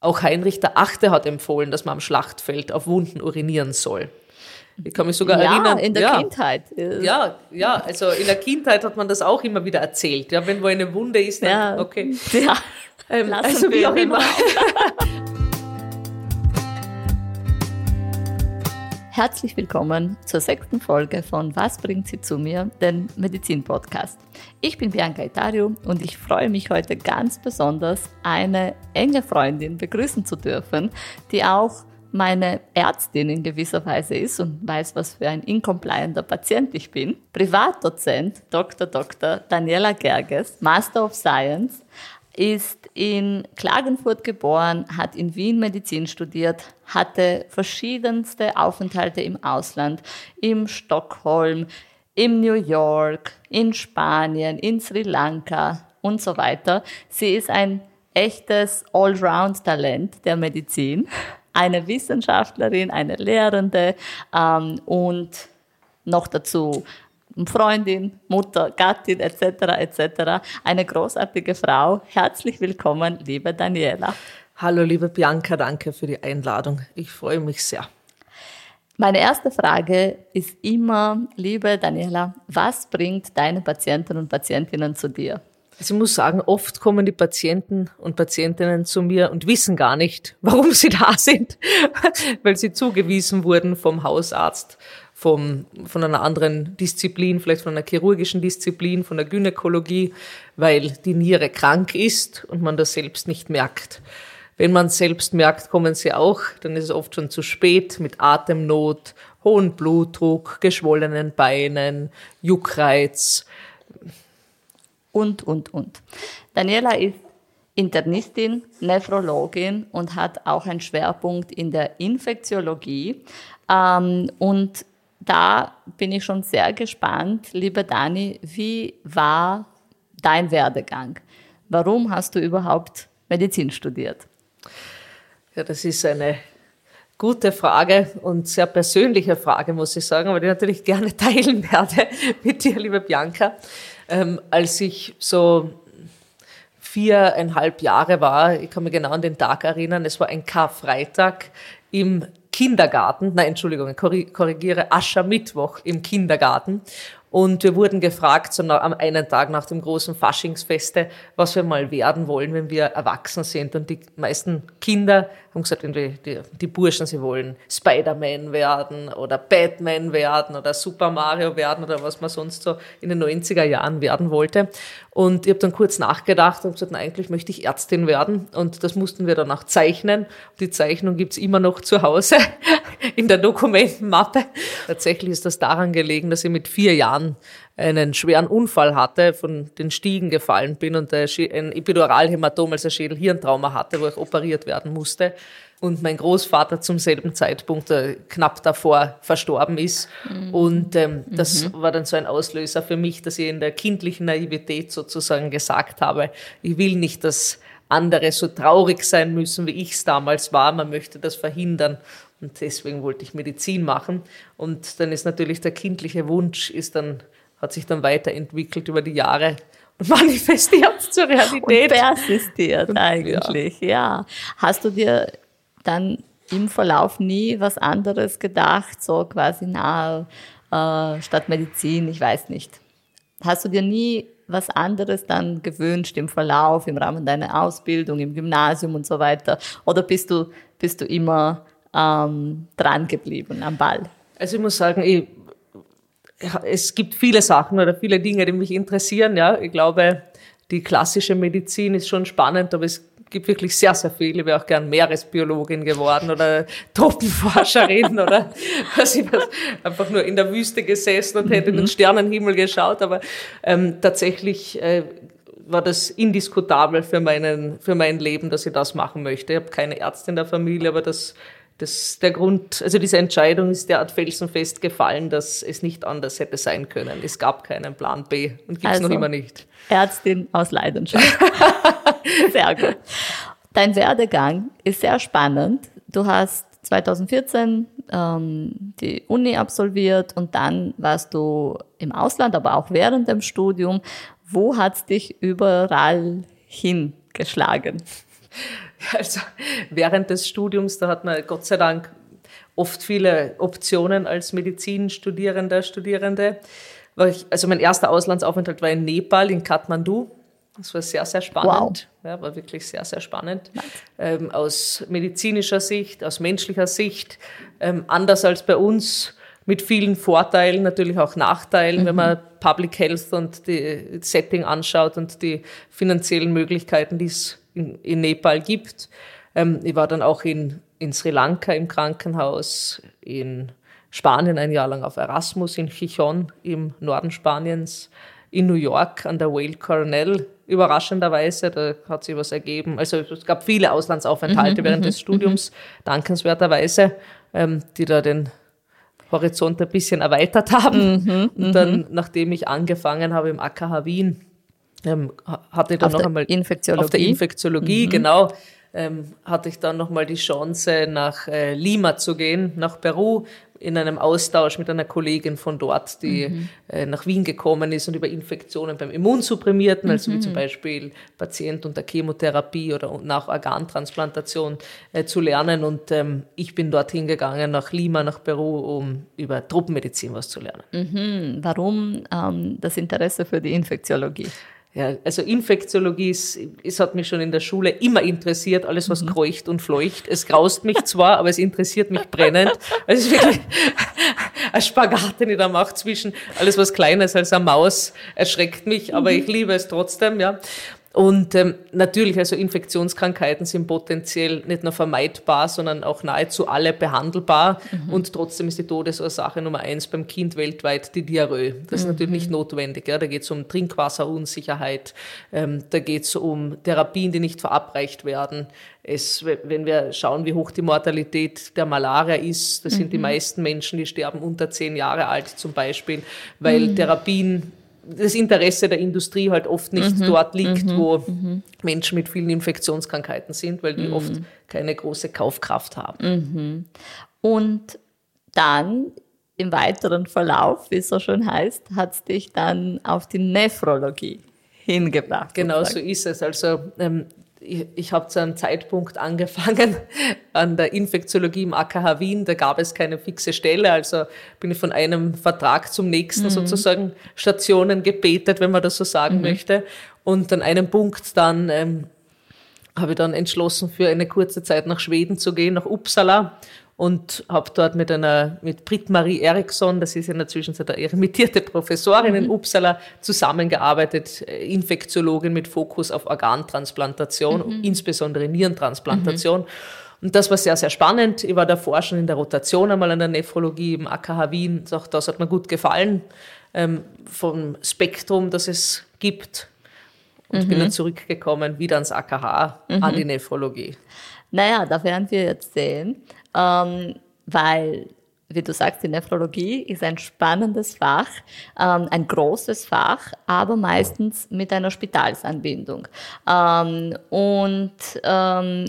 Auch Heinrich der Achte hat empfohlen, dass man am Schlachtfeld auf Wunden urinieren soll. Ich kann mich sogar ja, erinnern. in der ja, Kindheit. Ja, ja, also in der Kindheit hat man das auch immer wieder erzählt. Ja, wenn wo eine Wunde ist, dann, Ja. okay. Ja. Ähm, also wie auch immer. Herzlich willkommen zur sechsten Folge von Was bringt sie zu mir, den Medizin-Podcast. Ich bin Bianca Itario und ich freue mich heute ganz besonders, eine enge Freundin begrüßen zu dürfen, die auch meine Ärztin in gewisser Weise ist und weiß, was für ein incomplianter Patient ich bin. Privatdozent Dr. Dr. Daniela Gerges, Master of Science, ist in Klagenfurt geboren, hat in Wien Medizin studiert, hatte verschiedenste Aufenthalte im Ausland, in Stockholm, in New York, in Spanien, in Sri Lanka und so weiter. Sie ist ein echtes Allround-Talent der Medizin, eine Wissenschaftlerin, eine Lehrende ähm, und noch dazu Freundin, Mutter, Gattin etc. etc. Eine großartige Frau. Herzlich willkommen, liebe Daniela. Hallo, liebe Bianca, danke für die Einladung. Ich freue mich sehr. Meine erste Frage ist immer, liebe Daniela, was bringt deine Patienten und Patientinnen zu dir? Also ich muss sagen, oft kommen die Patienten und Patientinnen zu mir und wissen gar nicht, warum sie da sind, weil sie zugewiesen wurden vom Hausarzt, vom, von einer anderen Disziplin, vielleicht von einer chirurgischen Disziplin, von der Gynäkologie, weil die Niere krank ist und man das selbst nicht merkt. Wenn man es selbst merkt, kommen sie auch, dann ist es oft schon zu spät mit Atemnot, hohen Blutdruck, geschwollenen Beinen, Juckreiz, und, und, und. Daniela ist Internistin, Nephrologin und hat auch einen Schwerpunkt in der Infektiologie. Ähm, und da bin ich schon sehr gespannt, liebe Dani, wie war dein Werdegang? Warum hast du überhaupt Medizin studiert? Ja, das ist eine gute Frage und sehr persönliche Frage, muss ich sagen, aber die natürlich gerne teilen werde mit dir, liebe Bianca. Ähm, als ich so viereinhalb Jahre war, ich kann mich genau an den Tag erinnern, es war ein Karfreitag im Kindergarten, nein, Entschuldigung, korrigiere, Aschermittwoch im Kindergarten. Und wir wurden gefragt, so am einen Tag nach dem großen Faschingsfeste, was wir mal werden wollen, wenn wir erwachsen sind. Und die meisten Kinder haben gesagt, irgendwie die, die Burschen, sie wollen Spider-Man werden oder Batman werden oder Super Mario werden oder was man sonst so in den 90er Jahren werden wollte. Und ich habe dann kurz nachgedacht und gesagt, na, eigentlich möchte ich Ärztin werden. Und das mussten wir dann auch zeichnen. Die Zeichnung gibt's immer noch zu Hause in der Dokumentenmappe. Tatsächlich ist das daran gelegen, dass ich mit vier Jahren einen schweren Unfall hatte, von den Stiegen gefallen bin und ein Epiduralhämatom, also ein Schädel-Hirntrauma hatte, wo ich operiert werden musste. Und mein Großvater zum selben Zeitpunkt äh, knapp davor verstorben ist. Und ähm, das war dann so ein Auslöser für mich, dass ich in der kindlichen Naivität sozusagen gesagt habe, ich will nicht, dass andere so traurig sein müssen, wie ich es damals war. Man möchte das verhindern. Und deswegen wollte ich Medizin machen. Und dann ist natürlich der kindliche Wunsch, ist dann, hat sich dann weiterentwickelt über die Jahre und manifestiert zur Und Realität. persistiert eigentlich, ja. Hast du dir dann im Verlauf nie was anderes gedacht, so quasi na, äh, statt Medizin, ich weiß nicht. Hast du dir nie was anderes dann gewünscht im Verlauf, im Rahmen deiner Ausbildung, im Gymnasium und so weiter? Oder bist du, bist du immer ähm, dran geblieben am Ball? Also ich muss sagen, ich, ja, es gibt viele Sachen oder viele Dinge, die mich interessieren. Ja, ich glaube, die klassische Medizin ist schon spannend, aber es gibt wirklich sehr, sehr viel. Ich wäre auch gern Meeresbiologin geworden oder Tropenforscherin oder was ich was, einfach nur in der Wüste gesessen und hätte in den Sternenhimmel geschaut. Aber ähm, tatsächlich äh, war das indiskutabel für, meinen, für mein Leben, dass ich das machen möchte. Ich habe keine Ärzte in der Familie, aber das, das, der Grund, also diese Entscheidung ist derart felsenfest gefallen, dass es nicht anders hätte sein können. Es gab keinen Plan B und gibt es Also. noch immer nicht. Ärztin aus Leidenschaft. sehr gut. Dein Werdegang ist sehr spannend. Du hast 2014 ähm, die Uni absolviert und dann warst du im Ausland, aber auch während dem Studium. Wo hat's dich überall hingeschlagen? Also während des Studiums, da hat man Gott sei Dank oft viele Optionen als Medizinstudierender, Studierende. Also mein erster Auslandsaufenthalt war in Nepal, in Kathmandu. Das war sehr, sehr spannend. Wow. Ja, war wirklich sehr, sehr spannend. Ähm, aus medizinischer Sicht, aus menschlicher Sicht, ähm, anders als bei uns, mit vielen Vorteilen, natürlich auch Nachteilen, mhm. wenn man Public Health und die Setting anschaut und die finanziellen Möglichkeiten, die es in, in Nepal gibt. Ähm, ich war dann auch in, in Sri Lanka im Krankenhaus, in Spanien ein Jahr lang auf Erasmus, in Chichon im Norden Spaniens, in New York an der Whale Cornell, überraschenderweise, da hat sich was ergeben. Also es gab viele Auslandsaufenthalte mhm, während mhm, des Studiums, mhm. dankenswerterweise, ähm, die da den Horizont ein bisschen erweitert haben. Mhm, und dann, nachdem ich angefangen habe im AKH Wien, ähm, hatte dann auf noch einmal Infektiologie. auf der Infektiologie, mhm. genau, ähm, hatte ich dann noch mal die Chance nach äh, Lima zu gehen, nach Peru, in einem Austausch mit einer Kollegin von dort, die mhm. äh, nach Wien gekommen ist und über Infektionen beim Immunsupprimierten, mhm. also wie zum Beispiel Patient unter Chemotherapie oder nach Organtransplantation äh, zu lernen. Und ähm, ich bin dorthin gegangen, nach Lima, nach Peru, um über Truppenmedizin was zu lernen. Mhm. Warum ähm, das Interesse für die Infektiologie? Ja, also Infektiologie ist, es hat mich schon in der Schule immer interessiert, alles was mhm. kreucht und fleucht. Es graust mich zwar, aber es interessiert mich brennend. Also es ist wirklich ein Spagat, den ich da mache zwischen alles was Kleines als eine Maus erschreckt mich, aber mhm. ich liebe es trotzdem, ja. Und ähm, natürlich, also Infektionskrankheiten sind potenziell nicht nur vermeidbar, sondern auch nahezu alle behandelbar. Mhm. Und trotzdem ist die Todesursache Nummer eins beim Kind weltweit die Diarrhoe. Das ist mhm. natürlich nicht notwendig. Ja. Da geht es um Trinkwasserunsicherheit, ähm, da geht es um Therapien, die nicht verabreicht werden. Es, wenn wir schauen, wie hoch die Mortalität der Malaria ist, das sind mhm. die meisten Menschen, die sterben unter zehn Jahre alt zum Beispiel, weil mhm. Therapien das Interesse der Industrie halt oft nicht mhm, dort liegt, mhm, wo mhm. Menschen mit vielen Infektionskrankheiten sind, weil die mhm. oft keine große Kaufkraft haben. Mhm. Und dann im weiteren Verlauf, wie es so schön heißt, hat es dich dann auf die Nephrologie hingebracht. Genau so ist es. Also ähm, ich, ich habe zu einem Zeitpunkt angefangen an der Infektiologie im AKH Wien, da gab es keine fixe Stelle, also bin ich von einem Vertrag zum nächsten mhm. sozusagen Stationen gebetet, wenn man das so sagen mhm. möchte. Und an einem Punkt dann ähm, habe ich dann entschlossen, für eine kurze Zeit nach Schweden zu gehen, nach Uppsala und habe dort mit einer mit Britt-Marie Eriksson, das ist in der Zwischenzeit eine emeritierte Professorin mhm. in Uppsala, zusammengearbeitet, äh, Infektiologin mit Fokus auf Organtransplantation, mhm. insbesondere Nierentransplantation. Mhm. Und das war sehr, sehr spannend. Ich war davor schon in der Rotation einmal an der Nephrologie im AKH Wien. Auch das hat mir gut gefallen, ähm, vom Spektrum, das es gibt. Und bin mhm. dann zurückgekommen, wieder ans AKH, an die mhm. Nephrologie. Naja, da werden wir jetzt sehen, ähm, weil, wie du sagst, die Nephrologie ist ein spannendes Fach, ähm, ein großes Fach, aber meistens mit einer Spitalsanbindung. Ähm, und ähm,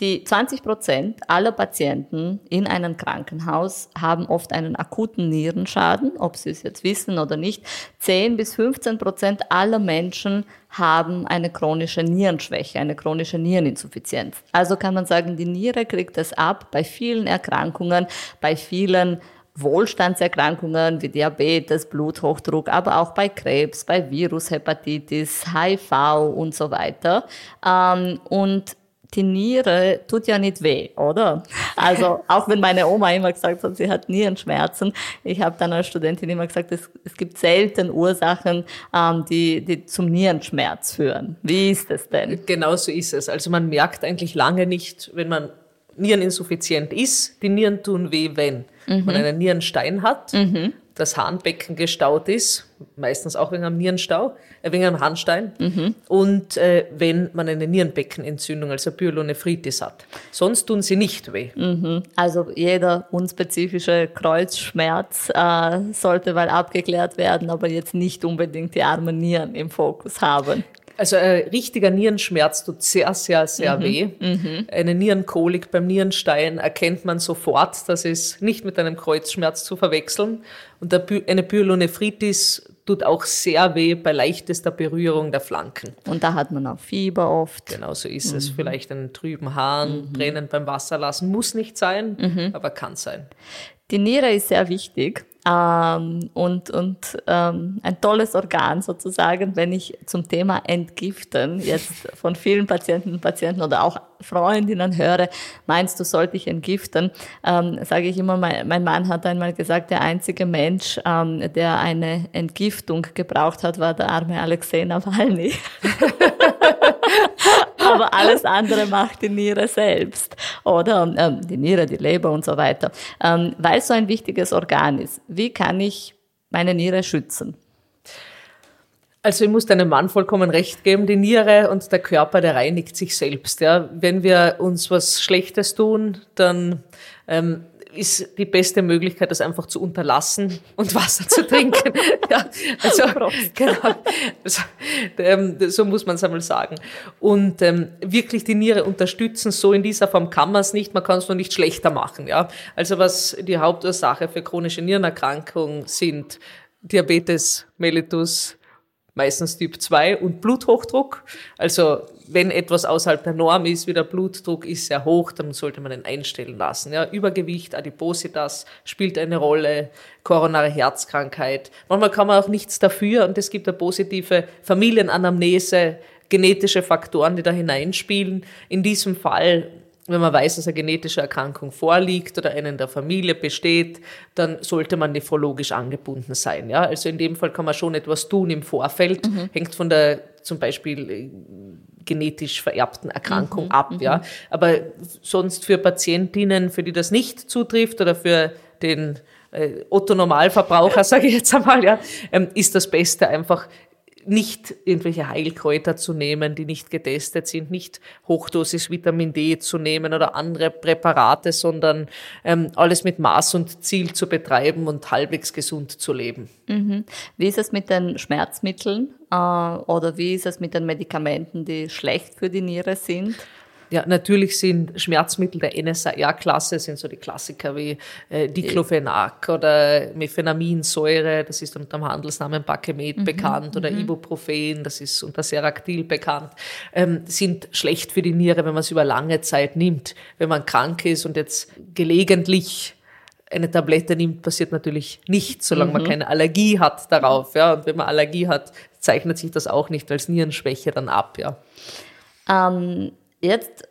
die 20 Prozent aller Patienten in einem Krankenhaus haben oft einen akuten Nierenschaden, ob sie es jetzt wissen oder nicht. 10 bis 15 Prozent aller Menschen haben eine chronische Nierenschwäche, eine chronische Niereninsuffizienz. Also kann man sagen, die Niere kriegt es ab bei vielen Erkrankungen, bei vielen Wohlstandserkrankungen wie Diabetes, Bluthochdruck, aber auch bei Krebs, bei Virushepatitis, HIV und so weiter. Ähm, und die Niere tut ja nicht weh, oder? Also auch wenn meine Oma immer gesagt hat, sie hat Nierenschmerzen, ich habe dann als Studentin immer gesagt, es, es gibt selten Ursachen, ähm, die, die zum Nierenschmerz führen. Wie ist es denn? Genau so ist es. Also man merkt eigentlich lange nicht, wenn man Niereninsuffiziient ist, die Nieren tun weh, wenn mhm. man einen Nierenstein hat. Mhm das Harnbecken gestaut ist, meistens auch wegen einem Nierenstau, äh, wegen einem Harnstein, mhm. und äh, wenn man eine Nierenbeckenentzündung, also Pyelonephritis hat. Sonst tun sie nicht weh. Mhm. Also jeder unspezifische Kreuzschmerz äh, sollte mal abgeklärt werden, aber jetzt nicht unbedingt die armen Nieren im Fokus haben. Also ein richtiger Nierenschmerz tut sehr, sehr, sehr mhm. weh. Mhm. Eine Nierenkolik beim Nierenstein erkennt man sofort. Das ist nicht mit einem Kreuzschmerz zu verwechseln. Und eine Pyelonephritis tut auch sehr weh bei leichtester Berührung der Flanken. Und da hat man auch Fieber oft. Genau so ist mhm. es. Vielleicht einen trüben Hahn, mhm. brennen beim Wasserlassen. Muss nicht sein, mhm. aber kann sein. Die Niere ist sehr wichtig ähm, und, und ähm, ein tolles Organ sozusagen, wenn ich zum Thema Entgiften jetzt von vielen Patienten und Patienten oder auch Freundinnen höre, meinst du, sollte ich entgiften, ähm, sage ich immer, mein, mein, Mann hat einmal gesagt, der einzige Mensch, ähm, der eine Entgiftung gebraucht hat, war der arme Alexei Nawalny. aber alles andere macht die Niere selbst oder ähm, die Niere, die Leber und so weiter. Ähm, weil es so ein wichtiges Organ ist. Wie kann ich meine Niere schützen? Also ich muss deinem Mann vollkommen recht geben, die Niere und der Körper, der reinigt sich selbst. Ja. Wenn wir uns was Schlechtes tun, dann ähm, ist die beste Möglichkeit, das einfach zu unterlassen und Wasser zu trinken. ja, also, genau, also, ähm, so muss man es einmal sagen. Und ähm, wirklich die Niere unterstützen, so in dieser Form kann man es nicht, man kann es nur nicht schlechter machen. Ja? Also was die Hauptursache für chronische Nierenerkrankungen sind, Diabetes mellitus, meistens Typ 2 und Bluthochdruck. Also wenn etwas außerhalb der Norm ist, wie der Blutdruck ist sehr hoch, dann sollte man ihn einstellen lassen. Ja, Übergewicht, Adipositas spielt eine Rolle, koronare Herzkrankheit. Manchmal kann man auch nichts dafür und es gibt eine positive Familienanamnese, genetische Faktoren, die da hineinspielen. In diesem Fall wenn man weiß, dass eine genetische Erkrankung vorliegt oder eine in der Familie besteht, dann sollte man nephrologisch angebunden sein. Ja? Also in dem Fall kann man schon etwas tun im Vorfeld, mhm. hängt von der zum Beispiel äh, genetisch vererbten Erkrankung mhm. ab. Mhm. Ja? Aber sonst für Patientinnen, für die das nicht zutrifft oder für den äh, Otto Normalverbraucher, sage ich jetzt einmal, ja, ähm, ist das Beste einfach nicht irgendwelche Heilkräuter zu nehmen, die nicht getestet sind, nicht Hochdosis Vitamin D zu nehmen oder andere Präparate, sondern ähm, alles mit Maß und Ziel zu betreiben und halbwegs gesund zu leben. Mhm. Wie ist es mit den Schmerzmitteln äh, oder wie ist es mit den Medikamenten, die schlecht für die Niere sind? Ja, natürlich sind Schmerzmittel der NSAR-Klasse, sind so die Klassiker wie äh, Diclofenac oder Mephenaminsäure, das ist unter dem Handelsnamen Bakemet mhm, bekannt, oder mhm. Ibuprofen, das ist unter Seractil bekannt, ähm, sind schlecht für die Niere, wenn man es über lange Zeit nimmt. Wenn man krank ist und jetzt gelegentlich eine Tablette nimmt, passiert natürlich nichts, solange mhm. man keine Allergie hat darauf. Ja. Und wenn man Allergie hat, zeichnet sich das auch nicht als Nierenschwäche dann ab. Ja. Ähm Jetzt,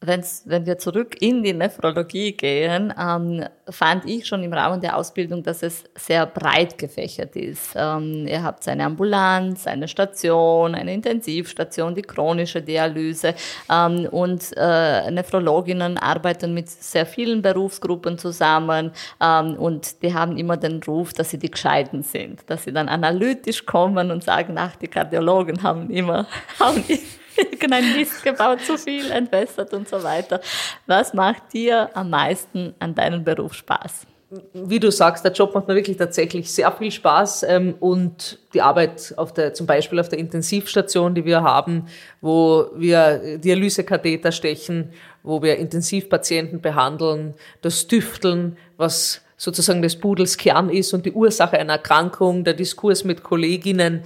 wenn's, wenn wir zurück in die Nephrologie gehen, ähm, fand ich schon im Rahmen der Ausbildung, dass es sehr breit gefächert ist. Ähm, ihr habt eine Ambulanz, eine Station, eine Intensivstation, die chronische Dialyse ähm, und äh, Nephrologinnen arbeiten mit sehr vielen Berufsgruppen zusammen ähm, und die haben immer den Ruf, dass sie die Gescheiten sind, dass sie dann analytisch kommen und sagen, ach, die Kardiologen haben immer, haben irgendein Mist gebaut, zu viel entwässert und so weiter. Was macht dir am meisten an deinem Beruf Spaß? Wie du sagst, der Job macht mir wirklich tatsächlich sehr viel Spaß ähm, und die Arbeit auf der, zum Beispiel auf der Intensivstation, die wir haben, wo wir Dialysekatheter stechen, wo wir Intensivpatienten behandeln, das Tüfteln, was sozusagen des Pudels Kern ist und die Ursache einer Erkrankung, der Diskurs mit Kolleginnen,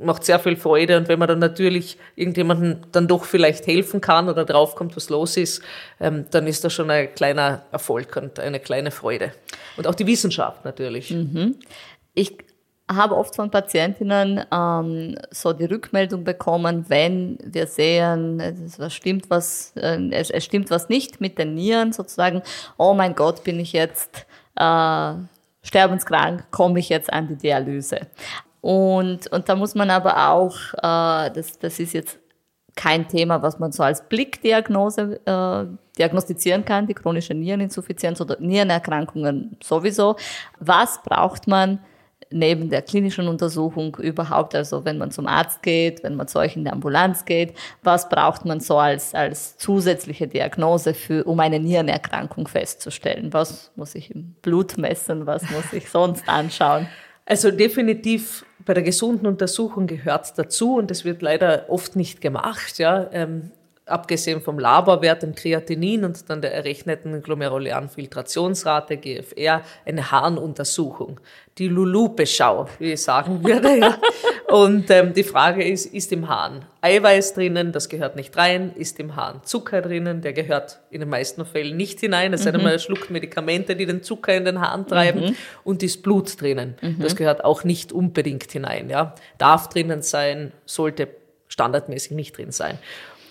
macht sehr viel Freude und wenn man dann natürlich irgendjemandem dann doch vielleicht helfen kann oder draufkommt, was los ist, ähm, dann ist das schon ein kleiner Erfolg und eine kleine Freude. Und auch die Wissenschaft natürlich. Mhm. Ich habe oft von Patientinnen ähm, so die Rückmeldung bekommen, wenn wir sehen, es stimmt was, äh, es, es, stimmt was nicht mit den Nieren, sozusagen, oh mein Gott, bin ich jetzt äh, sterbenskrank, komme ich jetzt an die Dialyse. Und, und da muss man aber auch, äh, das, das ist jetzt kein Thema, was man so als Blickdiagnose äh, diagnostizieren kann, die chronische Niereninsuffizienz oder Nierenerkrankungen sowieso. Was braucht man neben der klinischen Untersuchung überhaupt, also wenn man zum Arzt geht, wenn man zu euch in der Ambulanz geht, was braucht man so als, als zusätzliche Diagnose für, um eine Nierenerkrankung festzustellen? Was muss ich im Blut messen? Was muss ich sonst anschauen? Also definitiv bei der gesunden Untersuchung gehört dazu und das wird leider oft nicht gemacht. Ja. Ähm, abgesehen vom Laborwert im Kreatinin und dann der errechneten glomerulären Filtrationsrate, GFR, eine Harnuntersuchung. Die Lulu-Beschau, wie ich sagen würde. Ja. Und ähm, die Frage ist, ist im Hahn Eiweiß drinnen? Das gehört nicht rein. Ist im Hahn Zucker drinnen? Der gehört in den meisten Fällen nicht hinein. Es sei denn, mhm. man schluckt Medikamente, die den Zucker in den Hahn treiben. Mhm. Und ist Blut drinnen? Mhm. Das gehört auch nicht unbedingt hinein. Ja. Darf drinnen sein, sollte standardmäßig nicht drin sein.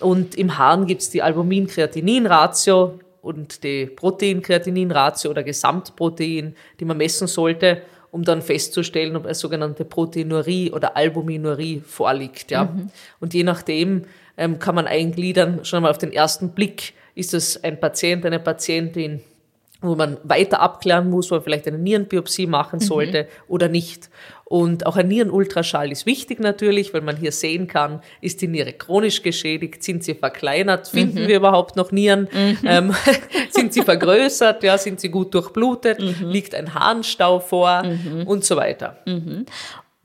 Und im Hahn gibt's die Albumin-Kreatinin-Ratio und die Protein-Kreatinin-Ratio oder Gesamtprotein, die man messen sollte, um dann festzustellen, ob eine sogenannte Proteinurie oder Albuminurie vorliegt. Ja. Mhm. Und je nachdem ähm, kann man eingliedern, schon mal auf den ersten Blick, ist es ein Patient, eine Patientin, wo man weiter abklären muss, wo man vielleicht eine Nierenbiopsie machen mhm. sollte mhm. oder nicht. Und auch ein Nierenultraschall ist wichtig natürlich, weil man hier sehen kann, ist die Niere chronisch geschädigt, sind sie verkleinert, finden mhm. wir überhaupt noch Nieren, mhm. ähm, sind sie vergrößert, ja, sind sie gut durchblutet, mhm. liegt ein Harnstau vor mhm. und so weiter.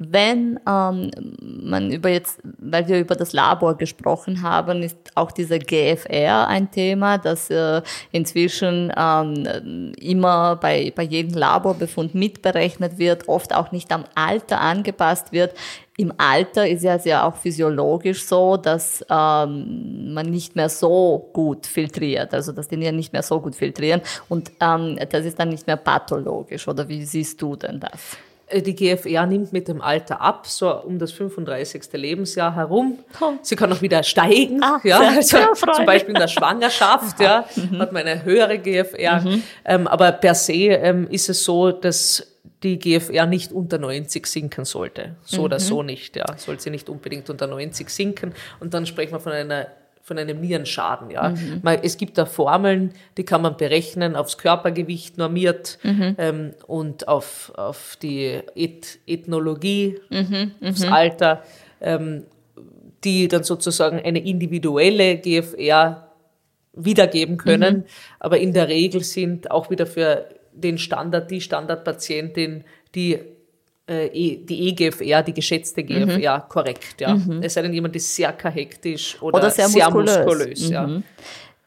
Wenn ähm, man über jetzt, weil wir über das Labor gesprochen haben, ist auch dieser GFR ein Thema, das äh, inzwischen ähm, immer bei, bei jedem Laborbefund mitberechnet wird, oft auch nicht am Alter angepasst wird. Im Alter ist ja sehr auch physiologisch so, dass ähm, man nicht mehr so gut filtriert, also dass die Nieren nicht mehr so gut filtrieren und ähm, das ist dann nicht mehr pathologisch. Oder wie siehst du denn das? Äh, die GFR nimmt mit dem Alter ab, so um das 35. Lebensjahr herum. Sie kann auch wieder steigen, ah, ja, also zum Beispiel in der Schwangerschaft, ja, mhm. hat man eine höhere GFR. Mhm. Ähm, aber per se ähm, ist es so, dass die GFR nicht unter 90 sinken sollte. So mhm. oder so nicht, ja. Sollte sie nicht unbedingt unter 90 sinken. Und dann sprechen wir von einer von einem Nierenschaden. Ja. Mhm. Es gibt da Formeln, die kann man berechnen, aufs Körpergewicht normiert mhm. ähm, und auf, auf die Eth Ethnologie, mhm. aufs mhm. Alter, ähm, die dann sozusagen eine individuelle GFR wiedergeben können. Mhm. Aber in der Regel sind auch wieder für den Standard, die Standardpatientin, die die EGFR, die geschätzte GFR, mhm. korrekt. Ja. Mhm. Es sei denn, jemand ist sehr hektisch oder, oder sehr, sehr muskulös. muskulös mhm. ja.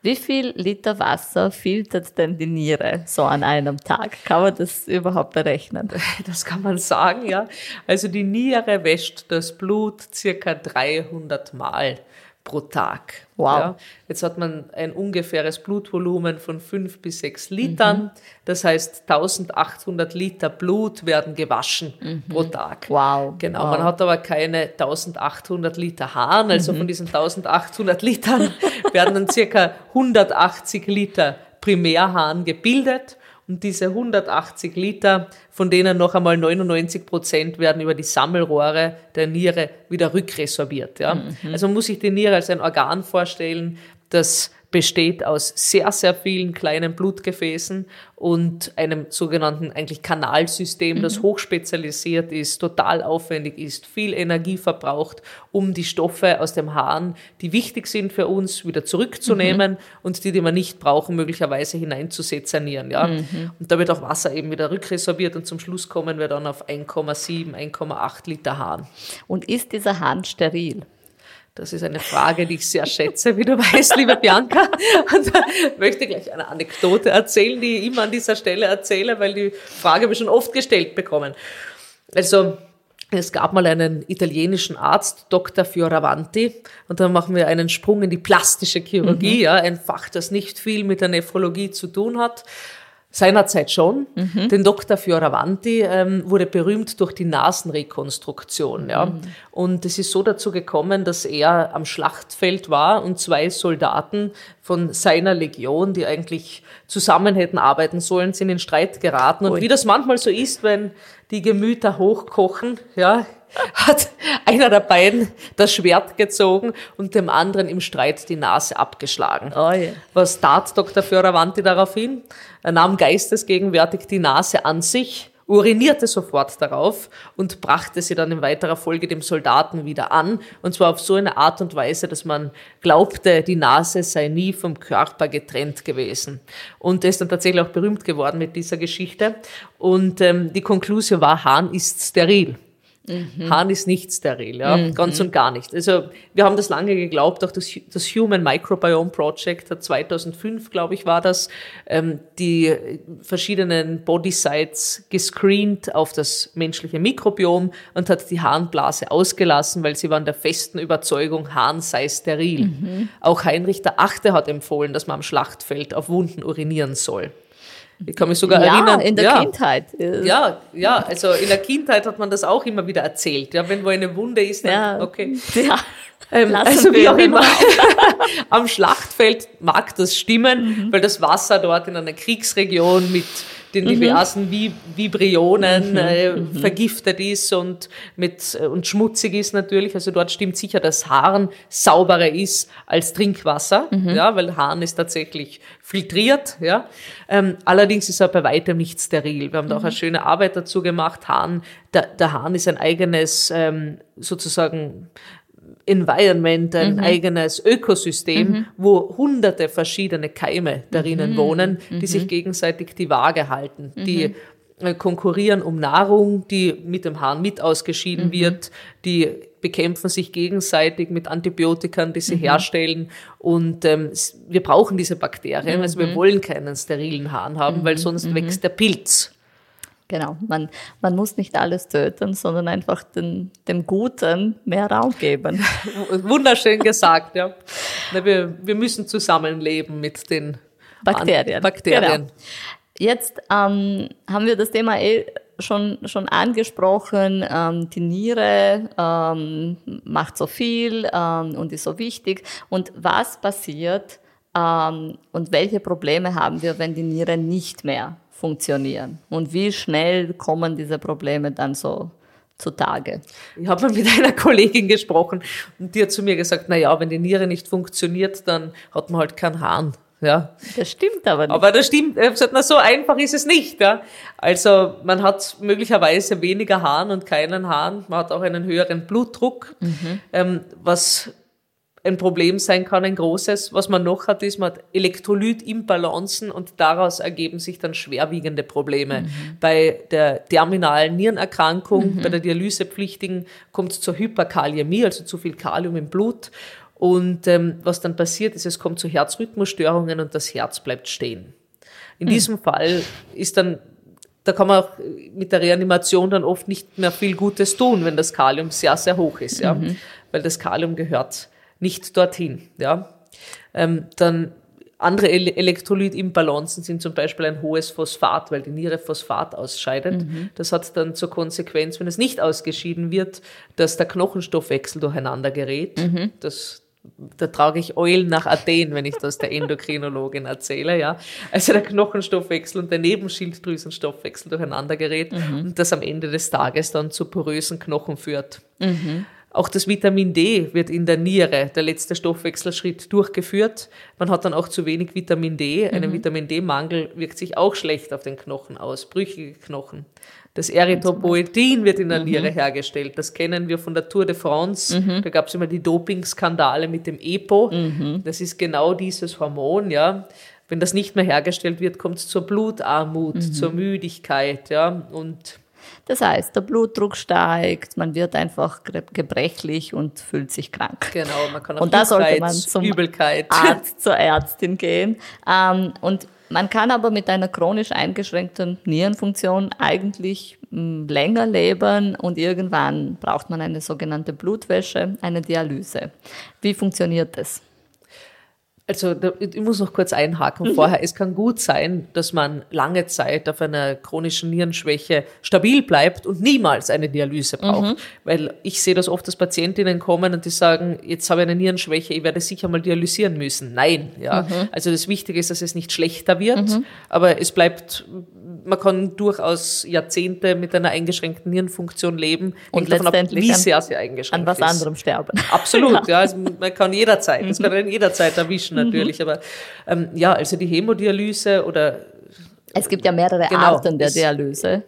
Wie viel Liter Wasser filtert denn die Niere so an einem Tag? Kann man das überhaupt berechnen? Das kann man sagen, ja. Also die Niere wäscht das Blut circa 300 Mal pro Tag. Wow. Ja, jetzt hat man ein ungefähres Blutvolumen von fünf bis sechs Litern. Mhm. Das heißt, 1800 Liter Blut werden gewaschen mhm. pro Tag. Wow. Genau. Wow. Man hat aber keine 1800 Liter Haaren. Also mhm. von diesen 1800 Litern werden dann circa 180 Liter Primärhahn gebildet. Und diese 180 Liter, von denen noch einmal 99 Prozent werden über die Sammelrohre der Niere wieder rückresorbiert. Ja? Mhm. Also man muss sich die Niere als ein Organ vorstellen, das besteht aus sehr, sehr vielen kleinen Blutgefäßen und einem sogenannten eigentlich Kanalsystem, das mhm. hochspezialisiert ist, total aufwendig ist, viel Energie verbraucht, um die Stoffe aus dem Hahn, die wichtig sind für uns, wieder zurückzunehmen mhm. und die, die wir nicht brauchen, möglicherweise hineinzusezernieren. Ja? Mhm. Und da wird auch Wasser eben wieder rückresorbiert und zum Schluss kommen wir dann auf 1,7, 1,8 Liter Hahn. Und ist dieser Hahn steril? Das ist eine Frage, die ich sehr schätze, wie du weißt, liebe Bianca. Und da möchte ich gleich eine Anekdote erzählen, die ich immer an dieser Stelle erzähle, weil die Frage habe ich schon oft gestellt bekommen. Also, es gab mal einen italienischen Arzt, Dr. Fioravanti, und dann machen wir einen Sprung in die plastische Chirurgie, mhm. ja, ein Fach, das nicht viel mit der Nephrologie zu tun hat. Seinerzeit schon. Mhm. Den Dr. Fioravanti ähm, wurde berühmt durch die Nasenrekonstruktion. Ja. Mhm. Und es ist so dazu gekommen, dass er am Schlachtfeld war und zwei Soldaten von seiner Legion, die eigentlich zusammen hätten arbeiten sollen, sind in Streit geraten. Und Ui. wie das manchmal so ist, wenn die Gemüter hochkochen, ja, hat einer der beiden das Schwert gezogen und dem anderen im Streit die Nase abgeschlagen. Oh yeah. Was tat Dr. Fioravanti daraufhin? Er nahm geistesgegenwärtig die Nase an sich urinierte sofort darauf und brachte sie dann in weiterer Folge dem Soldaten wieder an. Und zwar auf so eine Art und Weise, dass man glaubte, die Nase sei nie vom Körper getrennt gewesen. Und er ist dann tatsächlich auch berühmt geworden mit dieser Geschichte. Und ähm, die Konklusion war, Hahn ist steril. Mhm. Hahn ist nicht steril, ja, mhm. ganz und gar nicht. Also wir haben das lange geglaubt, auch das, das Human Microbiome Project hat 2005, glaube ich, war das, ähm, die verschiedenen Body Sites gescreent auf das menschliche Mikrobiom und hat die Harnblase ausgelassen, weil sie waren der festen Überzeugung, Hahn sei steril. Mhm. Auch Heinrich der Achte hat empfohlen, dass man am Schlachtfeld auf Wunden urinieren soll. Ich kann mich sogar ja, erinnern. in der ja, Kindheit. Ja, ja, also in der Kindheit hat man das auch immer wieder erzählt. Ja, wenn wo eine Wunde ist, dann, ja. okay. Ja. Ähm, also wie auch immer. Am Schlachtfeld mag das stimmen, mhm. weil das Wasser dort in einer Kriegsregion mit den mhm. diversen Vibrionen mhm. äh, mhm. vergiftet ist und, mit, äh, und schmutzig ist natürlich. Also dort stimmt sicher, dass Haaren sauberer ist als Trinkwasser, mhm. ja, weil Haaren ist tatsächlich filtriert. Ja. Ähm, allerdings ist er bei weitem nicht steril. Wir haben da auch eine mhm. schöne Arbeit dazu gemacht. Hahn, der, der Hahn ist ein eigenes ähm, sozusagen Environment, ein mhm. eigenes Ökosystem, mhm. wo hunderte verschiedene Keime darinnen mhm. wohnen, die mhm. sich gegenseitig die Waage halten, die mhm. äh, konkurrieren um Nahrung, die mit dem Hahn mit ausgeschieden mhm. wird, die bekämpfen sich gegenseitig mit Antibiotikern, die sie herstellen. Und ähm, wir brauchen diese Bakterien. Also wir wollen keinen sterilen Hahn haben, weil sonst wächst der Pilz. Genau, man, man muss nicht alles töten, sondern einfach den, dem Guten mehr Raum geben. Wunderschön gesagt, ja. Wir, wir müssen zusammenleben mit den Bakterien. Bakterien. Genau. Jetzt ähm, haben wir das Thema eh schon, schon angesprochen. Ähm, die Niere ähm, macht so viel ähm, und ist so wichtig. Und was passiert ähm, und welche Probleme haben wir, wenn die Niere nicht mehr funktionieren? Und wie schnell kommen diese Probleme dann so zutage? Ich habe mal mit einer Kollegin gesprochen und die hat zu mir gesagt, na ja, wenn die Niere nicht funktioniert, dann hat man halt keinen Hahn. Ja. Das stimmt aber nicht. Aber das stimmt, ich gesagt, na so einfach ist es nicht. Ja. Also man hat möglicherweise weniger Hahn und keinen Hahn. Man hat auch einen höheren Blutdruck, mhm. ähm, was ein Problem sein kann, ein großes. Was man noch hat, ist, man hat Elektrolytimbalancen und daraus ergeben sich dann schwerwiegende Probleme. Mhm. Bei der terminalen Nierenerkrankung, mhm. bei der Dialysepflichtigen kommt es zur Hyperkaliämie, also zu viel Kalium im Blut. Und ähm, was dann passiert ist, es kommt zu Herzrhythmusstörungen und das Herz bleibt stehen. In mhm. diesem Fall ist dann da kann man auch mit der Reanimation dann oft nicht mehr viel Gutes tun, wenn das Kalium sehr, sehr hoch ist, ja. Mhm. Weil das Kalium gehört nicht dorthin. Ja? Ähm, dann andere Elektrolytimbalancen sind zum Beispiel ein hohes Phosphat, weil die Niere Phosphat ausscheidet. Mhm. Das hat dann zur Konsequenz, wenn es nicht ausgeschieden wird, dass der Knochenstoffwechsel durcheinander gerät. Mhm. Das, da trage ich Eulen nach Athen, wenn ich das der Endokrinologin erzähle, ja. Also der Knochenstoffwechsel und der Nebenschilddrüsenstoffwechsel durcheinander gerät mhm. und das am Ende des Tages dann zu porösen Knochen führt. Mhm. Auch das Vitamin D wird in der Niere, der letzte Stoffwechselschritt, durchgeführt. Man hat dann auch zu wenig Vitamin D. Ein mhm. Vitamin D-Mangel wirkt sich auch schlecht auf den Knochen aus, brüchige Knochen. Das Erythropoetin wird in der mhm. Niere hergestellt. Das kennen wir von der Tour de France. Mhm. Da gab es immer die Dopingskandale mit dem EPO. Mhm. Das ist genau dieses Hormon, ja. Wenn das nicht mehr hergestellt wird, kommt es zur Blutarmut, mhm. zur Müdigkeit, ja. Und das heißt, der Blutdruck steigt, man wird einfach gebrechlich und fühlt sich krank. Genau, man kann auch Und da sollte man zum Übelkeit. Arzt, zur Ärztin gehen. Ähm, und man kann aber mit einer chronisch eingeschränkten Nierenfunktion eigentlich hm, länger leben und irgendwann braucht man eine sogenannte Blutwäsche, eine Dialyse. Wie funktioniert das? Also ich muss noch kurz einhaken mhm. vorher. Es kann gut sein, dass man lange Zeit auf einer chronischen Nierenschwäche stabil bleibt und niemals eine Dialyse braucht. Mhm. Weil ich sehe das oft, dass Patientinnen kommen und die sagen, jetzt habe ich eine Nierenschwäche, ich werde sicher mal dialysieren müssen. Nein, ja. Mhm. Also das Wichtige ist, dass es nicht schlechter wird, mhm. aber es bleibt man kann durchaus Jahrzehnte mit einer eingeschränkten Nierenfunktion leben. Und letztendlich ab, wie sehr sie eingeschränkt ist. An was ist. anderem sterben. Absolut, ja. Also man kann jederzeit, das kann man jederzeit erwischen natürlich. Mhm. Aber ähm, ja, also die Hämodialyse oder es gibt ja mehrere genau, Arten der Dialyse.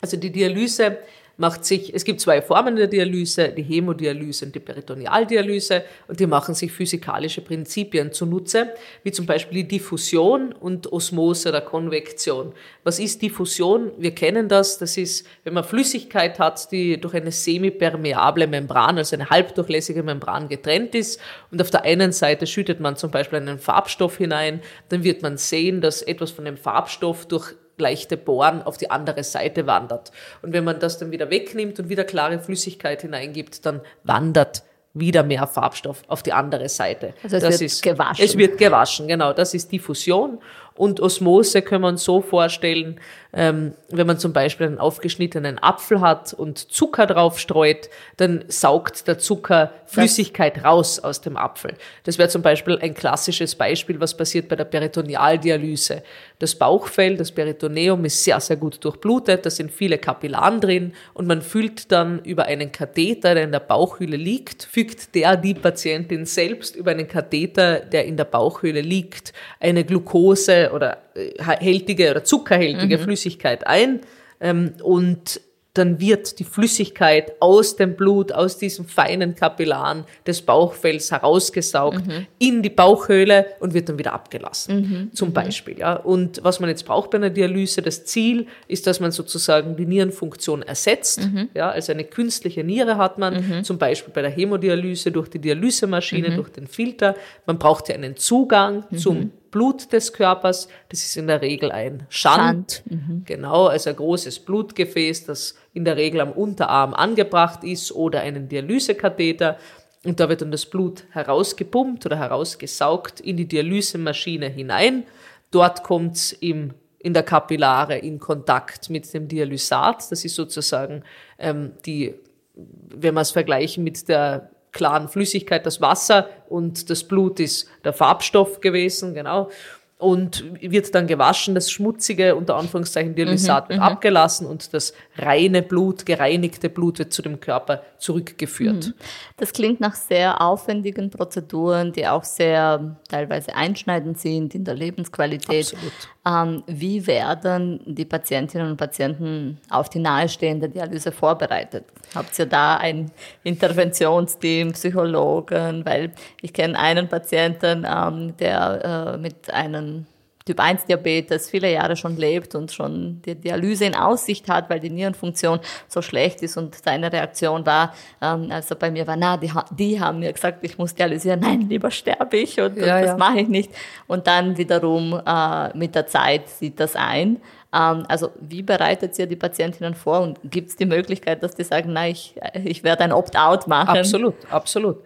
Also die Dialyse macht sich, es gibt zwei Formen der Dialyse, die Hämodialyse und die Peritonealdialyse, und die machen sich physikalische Prinzipien zunutze, wie zum Beispiel die Diffusion und Osmose oder Konvektion. Was ist Diffusion? Wir kennen das, das ist, wenn man Flüssigkeit hat, die durch eine semipermeable Membran, also eine halbdurchlässige Membran getrennt ist, und auf der einen Seite schüttet man zum Beispiel einen Farbstoff hinein, dann wird man sehen, dass etwas von dem Farbstoff durch leichte Bohren auf die andere Seite wandert. Und wenn man das dann wieder wegnimmt und wieder klare Flüssigkeit hineingibt, dann wandert wieder mehr Farbstoff auf die andere Seite. Also es das wird ist, gewaschen. Es wird gewaschen, genau. Das ist Diffusion. Und Osmose wir uns so vorstellen, ähm, wenn man zum Beispiel einen aufgeschnittenen Apfel hat und Zucker drauf streut, dann saugt der Zucker Flüssigkeit raus aus dem Apfel. Das wäre zum Beispiel ein klassisches Beispiel, was passiert bei der Peritonealdialyse. Das Bauchfell, das Peritoneum ist sehr, sehr gut durchblutet, da sind viele Kapillaren drin und man füllt dann über einen Katheter, der in der Bauchhöhle liegt, fügt der die Patientin selbst über einen Katheter, der in der Bauchhöhle liegt, eine Glucose oder äh, hältige oder zuckerhältige Flüssigkeit ein ähm, und dann wird die Flüssigkeit aus dem Blut, aus diesen feinen Kapillaren des Bauchfells herausgesaugt in die Bauchhöhle und wird dann wieder abgelassen, zum Beispiel. Ja. Und was man jetzt braucht bei einer Dialyse, das Ziel ist, dass man sozusagen die Nierenfunktion ersetzt. Ja, also eine künstliche Niere hat man, zum Beispiel bei der Hämodialyse durch die Dialysemaschine, durch den Filter. Man braucht ja einen Zugang zum Blut des Körpers. Das ist in der Regel ein Schand. Genau, also ein großes Blutgefäß, das in der Regel am Unterarm angebracht ist oder einen Dialysekatheter. Und da wird dann das Blut herausgepumpt oder herausgesaugt in die Dialysemaschine hinein. Dort kommt es im in der Kapillare in Kontakt mit dem Dialysat. Das ist sozusagen ähm, die, wenn wir es vergleichen mit der klaren Flüssigkeit, das Wasser und das Blut ist der Farbstoff gewesen, genau. Und wird dann gewaschen, das schmutzige, unter Anführungszeichen, Dialysat wird abgelassen und das reine Blut, gereinigte Blut wird zu dem Körper zurückgeführt. Das klingt nach sehr aufwendigen Prozeduren, die auch sehr teilweise einschneidend sind in der Lebensqualität. Absolut. Ähm, wie werden die Patientinnen und Patienten auf die nahestehende Dialyse vorbereitet? Habt ihr da ein Interventionsteam, Psychologen? Weil ich kenne einen Patienten, ähm, der äh, mit einem Typ 1 Diabetes viele Jahre schon lebt und schon die Dialyse in Aussicht hat, weil die Nierenfunktion so schlecht ist und seine Reaktion war, ähm, als er bei mir war, na, die, die haben mir gesagt, ich muss dialysieren, nein, lieber sterbe ich und, und Ja, das ja. mache ich nicht. Und dann wiederum äh, mit der Zeit sieht das ein. Ähm, also wie bereitet ihr die Patientinnen vor und gibt es die Möglichkeit, dass die sagen, na, ich, ich werde ein Opt-out machen? Absolut, absolut.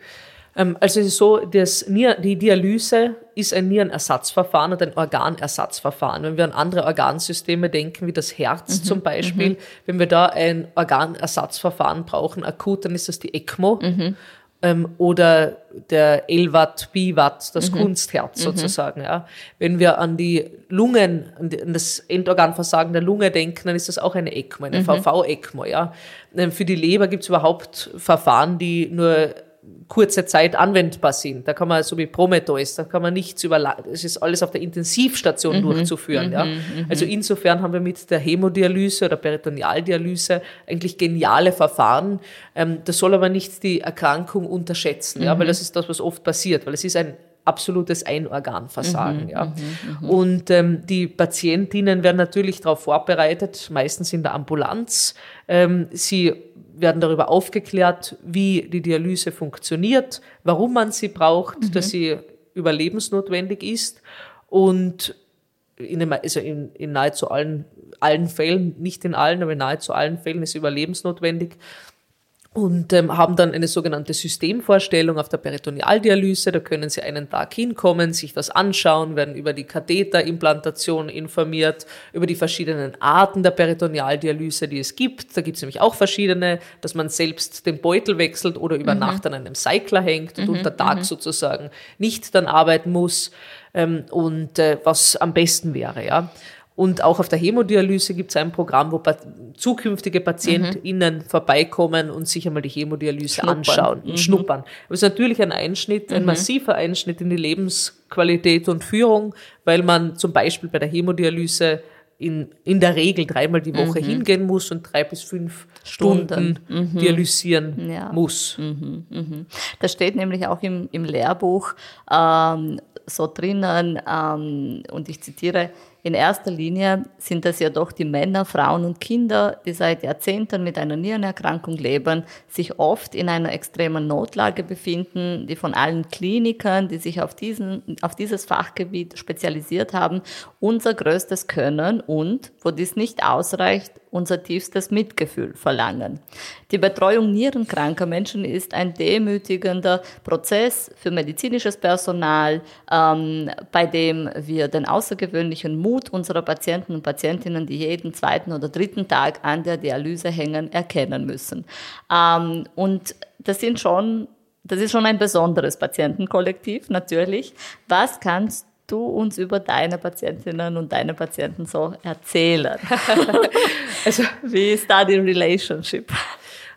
Ähm, also es ist so, das die Dialyse ist ein Nierenersatzverfahren und ein Organersatzverfahren. Wenn wir an andere Organsysteme denken, wie das Herz zum Beispiel, wenn wir da ein Organersatzverfahren brauchen, akut, dann ist das die ECMO. Ähm, oder der LWAT, BWAT, das Kunstherz sozusagen. Ja. Wenn wir an die Lungen, an, das Endorganversagen der Lunge denken, dann ist das auch eine ECMO, eine VV-ECMO. Ja. Ähm, Für die Leber gibt es überhaupt Verfahren, die nur kurze Zeit anwendbar sind. Da kann man, so wie Prometheus, da kann man nichts über, es ist alles auf der Intensivstation durchzuführen. Ja. Also insofern haben wir mit der Hämodialyse oder Peritonealdialyse eigentlich geniale Verfahren. Ähm, das soll aber nicht die Erkrankung unterschätzen, ja, weil das ist das, was oft passiert, weil es ist ein absolutes Einorganversagen. ja. Und ähm, die Patientinnen werden natürlich darauf vorbereitet, meistens in der Ambulanz. Ähm, sie werden darüber aufgeklärt, wie die Dialyse funktioniert, warum man sie braucht, dass sie überlebensnotwendig ist und in, dem, also in, in nahezu allen, allen Fällen, nicht in allen, aber in nahezu allen Fällen ist sie überlebensnotwendig und ähm, haben dann eine sogenannte Systemvorstellung auf der Peritonealdialyse. Da können Sie einen Tag hinkommen, sich das anschauen, werden über die Katheterimplantation informiert, über die verschiedenen Arten der Peritonealdialyse, die es gibt. Da gibt es nämlich auch verschiedene, dass man selbst den Beutel wechselt oder über Nacht an einem Cycler hängt und unter Tag sozusagen nicht dann arbeiten muss ähm, und äh, was am besten wäre, ja. Und auch auf der Hämodialyse gibt es ein Programm, wo pa zukünftige PatientInnen vorbeikommen und sich einmal die Hämodialyse Schnuppern. anschauen und schnuppern. Aber es ist natürlich ein Einschnitt, ein massiver Einschnitt in die Lebensqualität und Führung, weil man zum Beispiel bei der Hämodialyse in, in der Regel dreimal die Woche mhm. hingehen muss und drei bis fünf Stunden, Stunden mhm. dialysieren ja. muss. Mhm. Mhm. Das steht nämlich auch im, im Lehrbuch ähm, so drinnen, ähm, und ich zitiere, in erster Linie sind es ja doch die Männer, Frauen und Kinder, die seit Jahrzehnten mit einer Nierenerkrankung leben, sich oft in einer extremen Notlage befinden, die von allen Klinikern, die sich auf, diesen, auf dieses Fachgebiet spezialisiert haben, unser größtes Können und, wo dies nicht ausreicht, unser tiefstes Mitgefühl verlangen. Die Betreuung nierenkranker Menschen ist ein demütigender Prozess für medizinisches Personal, ähm, bei dem wir den außergewöhnlichen Mut unserer Patienten und Patientinnen, die jeden zweiten oder dritten Tag an der Dialyse hängen, erkennen müssen. Ähm, und das sind schon das ist schon ein besonderes Patientenkollektiv, natürlich. Was kannst du uns über deine Patientinnen und deine Patienten so erzählen? also, wie ist da die Relationship?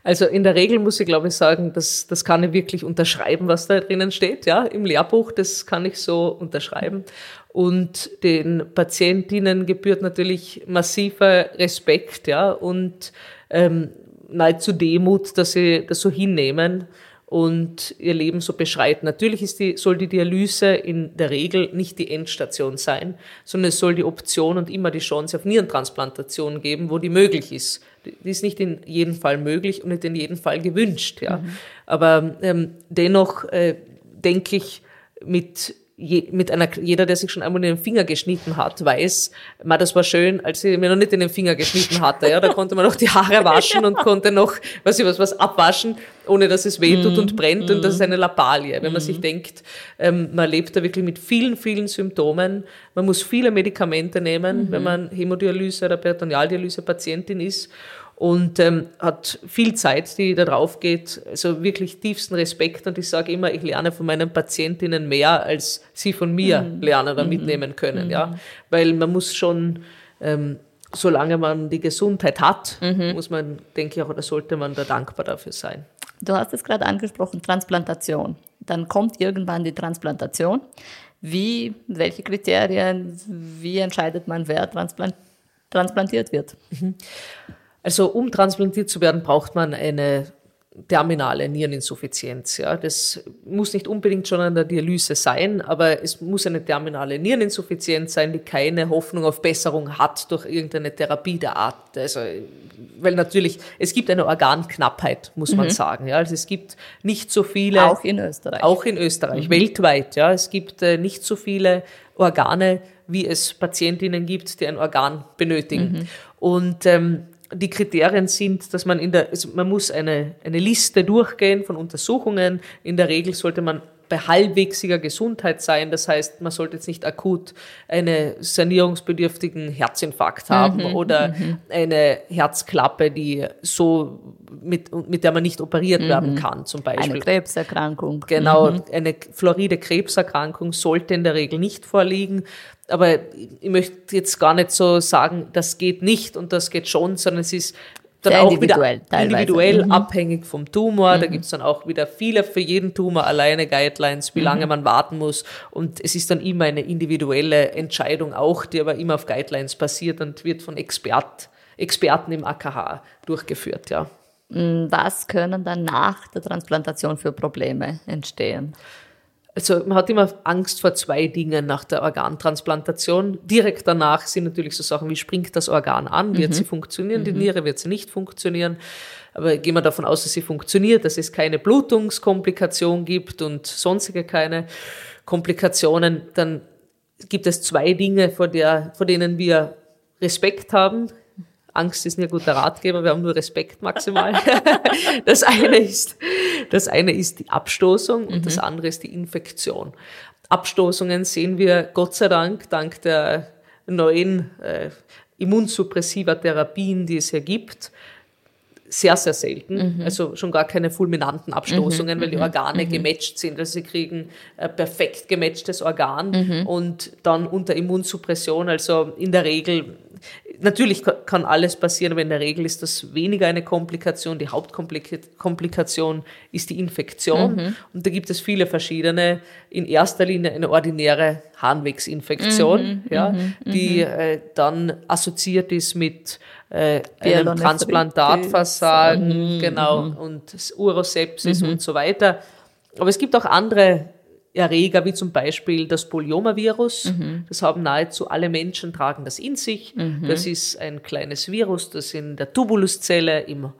Also in der Regel muss ich, glaube ich, sagen, das, das kann ich wirklich unterschreiben, was da drinnen steht, ja, im Lehrbuch, das kann ich so unterschreiben. Und den Patientinnen gebührt natürlich massiver Respekt, ja, und ähm, nahezu Demut, dass sie das so hinnehmen und ihr Leben so beschreiten. Natürlich ist die, soll die Dialyse in der Regel nicht die Endstation sein, sondern es soll die Option und immer die Chance auf Nierentransplantation geben, wo die möglich ist. Die ist nicht in jedem Fall möglich und nicht in jedem Fall gewünscht. Ja. Mhm. Aber ähm, dennoch äh, denke ich, mit je, mit einer, jeder, der sich schon einmal in den Finger geschnitten hat, weiß, ma, das war schön, als ich mir noch nicht in den Finger geschnitten hatte, ja, da konnte man noch die Haare waschen und konnte noch, weiß ich was, was abwaschen, ohne dass es wehtut mm, und brennt mm. und das ist eine Lappalie. Wenn mm. man sich denkt, ähm, man lebt da wirklich mit vielen, vielen Symptomen, man muss viele Medikamente nehmen, -hmm. wenn man Hämodialyse oder Peritonealdialyse Patientin ist und ähm, hat viel Zeit, die da drauf geht. Also wirklich tiefsten Respekt und ich sage immer, ich lerne von meinen Patientinnen mehr, als sie von mir mhm. lernen oder mhm. mitnehmen können, mhm. ja, weil man muss schon ähm, solange man die Gesundheit hat, mhm. muss man, denke ich auch, oder sollte man da dankbar dafür sein. Du hast es gerade angesprochen, Transplantation. Dann kommt irgendwann die Transplantation. Wie, welche Kriterien, wie entscheidet man, wer transplant, transplantiert wird? Also um transplantiert zu werden, braucht man eine terminale Niereninsuffizienz. Ja. Das muss nicht unbedingt schon an der Dialyse sein, aber es muss eine terminale Niereninsuffizienz sein, die keine Hoffnung auf Besserung hat durch irgendeine Therapie der Art. Also, weil natürlich, es gibt eine Organknappheit, muss man mhm. sagen. Ja. Also es gibt nicht so viele. Auch in Österreich. Auch in Österreich, mhm. weltweit. Ja. Es gibt äh, nicht so viele Organe, wie es Patientinnen gibt, die ein Organ benötigen. Mhm. Und ähm, die Kriterien sind, dass man in der, also man muss eine, eine Liste durchgehen von Untersuchungen. In der Regel sollte man bei halbwegiger Gesundheit sein. Das heißt, man sollte jetzt nicht akut einen sanierungsbedürftigen Herzinfarkt haben mhm, oder mhm. eine Herzklappe, die so mit, mit der man nicht operiert mhm. werden kann, zum Beispiel. Eine Krebserkrankung. Genau, mhm. eine floride Krebserkrankung sollte in der Regel nicht vorliegen. Aber ich möchte jetzt gar nicht so sagen, das geht nicht und das geht schon, sondern es ist dann Sehr auch individuell, wieder individuell mhm. abhängig vom Tumor. Mhm. Da gibt's dann auch wieder viele für jeden Tumor alleine Guidelines, wie lange mhm. man warten muss. Und es ist dann immer eine individuelle Entscheidung auch, die aber immer auf Guidelines basiert und wird von Expert, Experten im AKH durchgeführt, ja. Mm, was können dann nach der Transplantation für Probleme entstehen? Also man hat immer Angst vor zwei Dingen nach der Organtransplantation. Direkt danach sind natürlich so Sachen wie springt das Organ an, wird mhm. sie funktionieren, die mhm. Niere wird sie nicht funktionieren. Aber gehen wir davon aus, dass sie funktioniert, dass es keine Blutungskomplikation gibt und sonstige keine Komplikationen, dann gibt es zwei Dinge, vor, der, vor denen wir Respekt haben. Angst ist nie ein guter Ratgeber, wir haben nur Respekt maximal. das eine ist, das eine ist die Abstoßung und mhm. das andere ist die Infektion. Abstoßungen sehen wir Gott sei Dank dank der neuen äh, immunsuppressiver Therapien, die es hier gibt, sehr, sehr selten. Mhm. Also schon gar keine fulminanten Abstoßungen, mhm. weil die mhm. Organe mhm. gematcht sind. Also sie kriegen ein perfekt gematchtes Organ mhm. und dann unter Immunsuppression, also in der Regel natürlich kann alles passieren, aber in der Regel ist das weniger eine Komplikation. Die Hauptkomplikation ist die Infektion. Mhm. Und da gibt es viele verschiedene. In erster Linie eine ordinäre Harnwegsinfektion, mhm, ja, mhm, die mhm. äh, dann assoziiert ist mit äh, einem Transplantatversagen, mhm, genau, mhm. und Urosepsis und so weiter. Aber es gibt auch andere Erreger, wie zum Beispiel das Polyomavirus. Mhm. Das haben nahezu alle Menschen, tragen das in sich. Mhm. Das ist ein kleines Virus, das in der Tubuluszelle, im,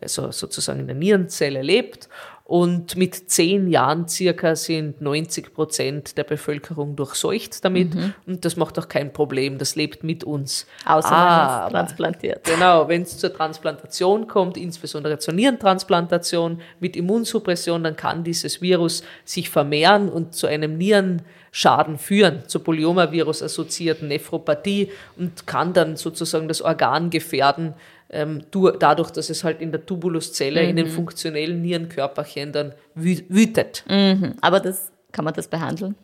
also sozusagen in der Nierenzelle lebt und mit zehn Jahren circa sind 90 Prozent der Bevölkerung durchseucht damit. Mhm. Und das macht auch kein Problem. Das lebt mit uns. Außer ah, wenn es transplantiert. Genau, wenn es zur Transplantation kommt, insbesondere zur Nierentransplantation mit Immunsuppression, dann kann dieses Virus sich vermehren und zu einem Nierenschaden führen, zur Polyomavirus-assoziierten Nephropathie und kann dann sozusagen das Organ gefährden, ähm, dadurch, dass es halt in der Tubuluszelle, mhm. in den mhm. funktionellen Nierenkörperchen dann wütet. Mhm. Aber das, kann man das behandeln?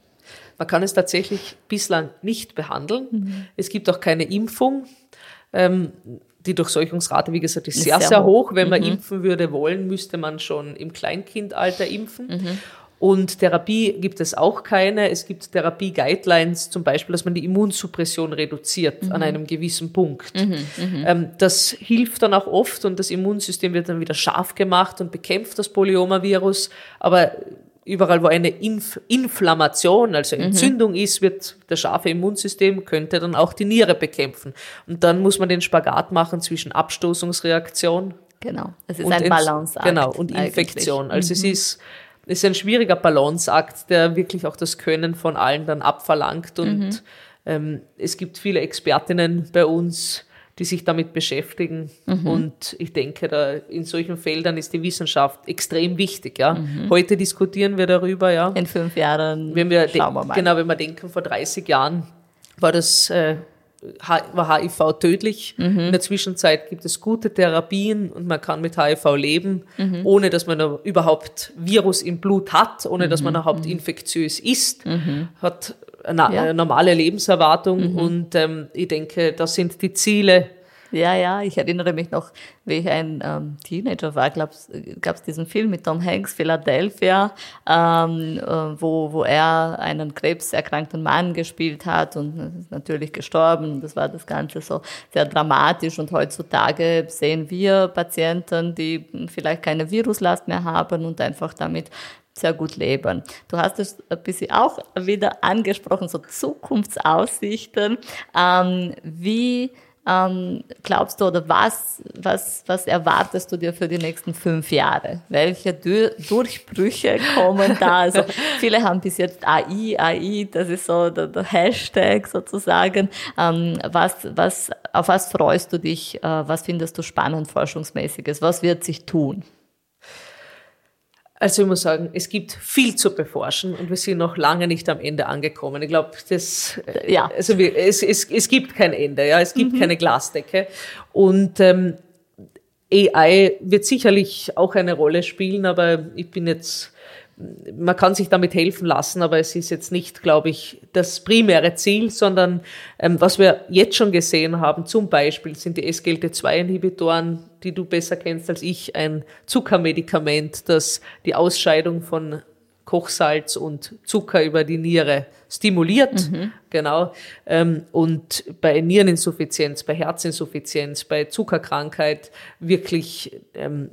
Man kann es tatsächlich bislang nicht behandeln. Mhm. Es gibt auch keine Impfung. Ähm, die Durchseuchungsrate, wie gesagt, ist, ist sehr, sehr, hoch. Wenn man mhm. impfen würde wollen, müsste man schon im Kleinkindalter impfen. Mhm. Und Therapie gibt es auch keine. Es gibt Therapie-Guidelines, zum Beispiel, dass man die Immunsuppression reduziert mhm. an einem gewissen Punkt. Mhm, mhm, ähm, das hilft dann auch oft und das Immunsystem wird dann wieder scharf gemacht und bekämpft das Polyomavirus. Aber überall, wo eine Inf Inflammation, also mhm. Entzündung ist, wird das scharfe Immunsystem könnte dann auch die Niere bekämpfen. Und dann muss man den Spagat machen zwischen Abstoßungsreaktion. Genau. Es ist ein Balanceakt. Genau. Und Infektion. Eigentlich. Also mhm. es ist ist ein schwieriger Balanceakt, der wirklich auch das Können von allen dann abverlangt. Und mhm. ähm, es gibt viele Expertinnen bei uns, die sich damit beschäftigen. Mhm. Und ich denke, da in solchen Feldern ist die Wissenschaft extrem wichtig. Ja. Mhm. Heute diskutieren wir darüber. Ja. In fünf Jahren wenn wir schauen wir mal. Genau, wenn wir denken, vor 30 Jahren war das äh, war HIV tödlich. Mhm. In der Zwischenzeit gibt es gute Therapien und man kann mit HIV leben, mhm. ohne dass man überhaupt Virus im Blut hat, ohne mhm. dass man mhm. überhaupt infektiös ist, mhm. hat eine ja. normale Lebenserwartung mhm. und ähm, ich denke, das sind die Ziele, ja, ja, ich erinnere mich noch, wie ich ein ähm, Teenager war, gab es diesen Film mit Tom Hanks, Philadelphia, ähm, äh, wo, wo er einen krebserkrankten Mann gespielt hat und ist natürlich gestorben. Das war das Ganze so sehr dramatisch und heutzutage sehen wir Patienten, die vielleicht keine Viruslast mehr haben und einfach damit sehr gut leben. Du hast es ein bisschen auch wieder angesprochen, so Zukunftsaussichten. Ähm, wie ähm, glaubst du oder was, was, was erwartest du dir für die nächsten fünf Jahre? Welche Dur Durchbrüche kommen da? Also viele haben bis jetzt AI, AI, das ist so der, der Hashtag sozusagen. Ähm, was, was, auf was freust du dich? Äh, was findest du spannend forschungsmäßiges? Was wird sich tun? Also ich muss sagen, es gibt viel zu beforschen und wir sind noch lange nicht am Ende angekommen. Ich glaube, das, ja. also wir, es, es, es gibt kein Ende, ja, es gibt mhm. keine Glasdecke und ähm, AI wird sicherlich auch eine Rolle spielen, aber ich bin jetzt man kann sich damit helfen lassen, aber es ist jetzt nicht, glaube ich, das primäre Ziel, sondern ähm, was wir jetzt schon gesehen haben, zum Beispiel sind die SGLT2-Inhibitoren, die du besser kennst als ich, ein Zuckermedikament, das die Ausscheidung von Kochsalz und Zucker über die Niere stimuliert, mhm. genau. Ähm, und bei Niereninsuffizienz, bei Herzinsuffizienz, bei Zuckerkrankheit wirklich ähm,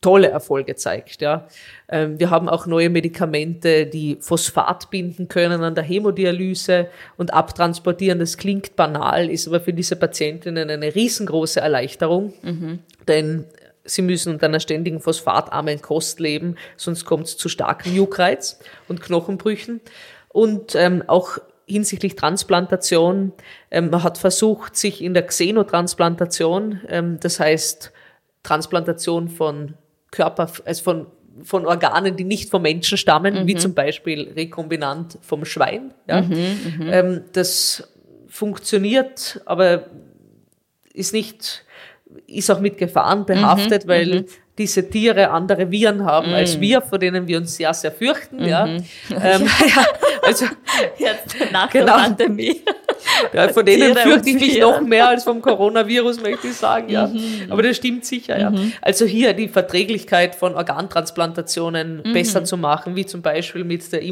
tolle Erfolge zeigt. Ja. Ähm, wir haben auch neue Medikamente, die Phosphat binden können an der Hämodialyse und abtransportieren. Das klingt banal, ist aber für diese Patientinnen eine riesengroße Erleichterung, mhm. denn sie müssen unter einer ständigen phosphatarmen Kost leben, sonst kommt es zu starkem Juckreiz und Knochenbrüchen. Und ähm, auch hinsichtlich Transplantation, ähm, man hat versucht, sich in der Xenotransplantation, ähm, das heißt Transplantation von Körper, also von, von Organen, die nicht vom Menschen stammen, mhm. wie zum Beispiel rekombinant vom Schwein. Ja. Mhm, mhm, ähm, das funktioniert, aber ist nicht, ist auch mit Gefahren behaftet, mhm, weil mhm. Diese Tiere andere Viren haben als mhm. wir, vor denen wir uns sehr, sehr fürchten. Ja. Ähm, ja, also jetzt nach genau. der Pandemie. Ja, von denen fürchte ich mich noch mehr als vom Coronavirus, möchte ich sagen, ja. Mhm. Aber das stimmt sicher, ja. Mhm. Also hier die Verträglichkeit von Organtransplantationen mhm. besser zu machen, wie zum Beispiel mit der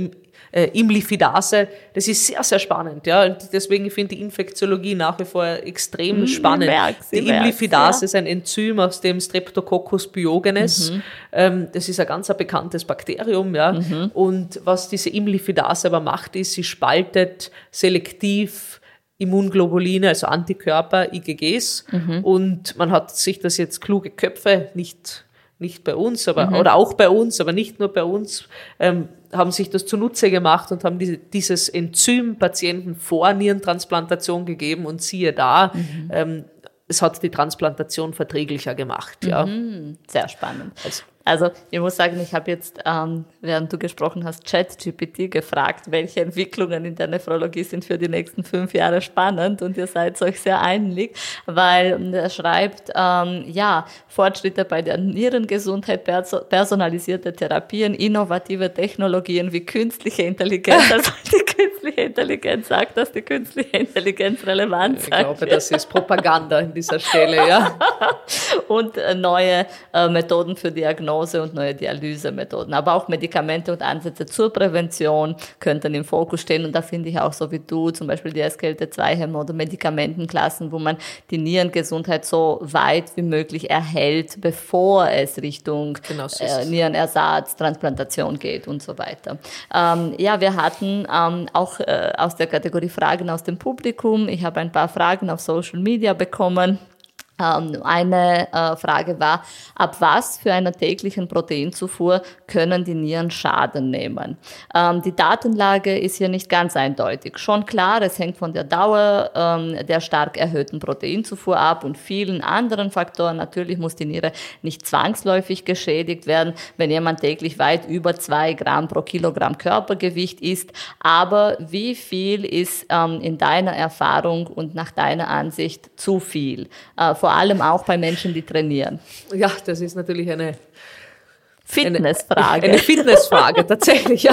äh, Imlifidase. Das ist sehr, sehr spannend. Ja? Und deswegen finde ich die Infektiologie nach wie vor extrem mhm, spannend. die Imlifidase ja. ist ein Enzym aus dem Streptococcus pyogenes. Mhm. Ähm, das ist ein ganz ein bekanntes Bakterium. Ja? Mhm. Und was diese Imlifidase aber macht, ist, sie spaltet selektiv Immunglobuline, also Antikörper, IgGs. Mhm. Und man hat sich das jetzt kluge Köpfe nicht nicht bei uns, aber mhm. oder auch bei uns, aber nicht nur bei uns, ähm, haben sich das zunutze gemacht und haben diese, dieses Enzym Patienten vor Nierentransplantation gegeben und siehe da, mhm. ähm, es hat die Transplantation verträglicher gemacht. Ja. Mhm. Sehr spannend. Also, also ich muss sagen, ich habe jetzt, ähm, während du gesprochen hast, ChatGPT gefragt, welche Entwicklungen in der Nephrologie sind für die nächsten fünf Jahre spannend und ihr seid euch sehr einig, weil er schreibt, ähm, ja, Fortschritte bei der Nierengesundheit, personalisierte Therapien, innovative Technologien wie künstliche Intelligenz, also die künstliche Intelligenz sagt, dass die künstliche Intelligenz relevant sagt. Ich glaube, das ist Propaganda an dieser Stelle, ja. und äh, neue äh, Methoden für Diagnose Diagnose und neue Dialysemethoden. Aber auch Medikamente und Ansätze zur Prävention könnten im Fokus stehen. Und da finde ich auch so wie du zum Beispiel die SGLT2-Hämmer oder Medikamentenklassen, wo man die Nierengesundheit so weit wie möglich erhält, bevor es Richtung genau, äh, Nierenersatz, Transplantation geht und so weiter. Ähm, ja, wir hatten ähm, auch äh, aus der Kategorie Fragen aus dem Publikum. Ich habe ein paar Fragen auf Social Media bekommen. Ähm, eine äh, Frage war, ab was für einer täglichen Proteinzufuhr können die Nieren Schaden nehmen? Ähm, die Datenlage ist hier nicht ganz eindeutig. Schon klar, es hängt von der Dauer ähm, der stark erhöhten Proteinzufuhr ab und vielen anderen Faktoren. Natürlich muss die Niere nicht zwangsläufig geschädigt werden, wenn jemand täglich weit über zwei Gramm pro Kilogramm Körpergewicht isst. Aber wie viel ist in deiner Erfahrung und nach deiner Ansicht zu viel? Äh, vor allem auch bei Menschen, die trainieren? Ja, das ist natürlich eine Fitnessfrage. Eine, eine Fitnessfrage, tatsächlich, ja.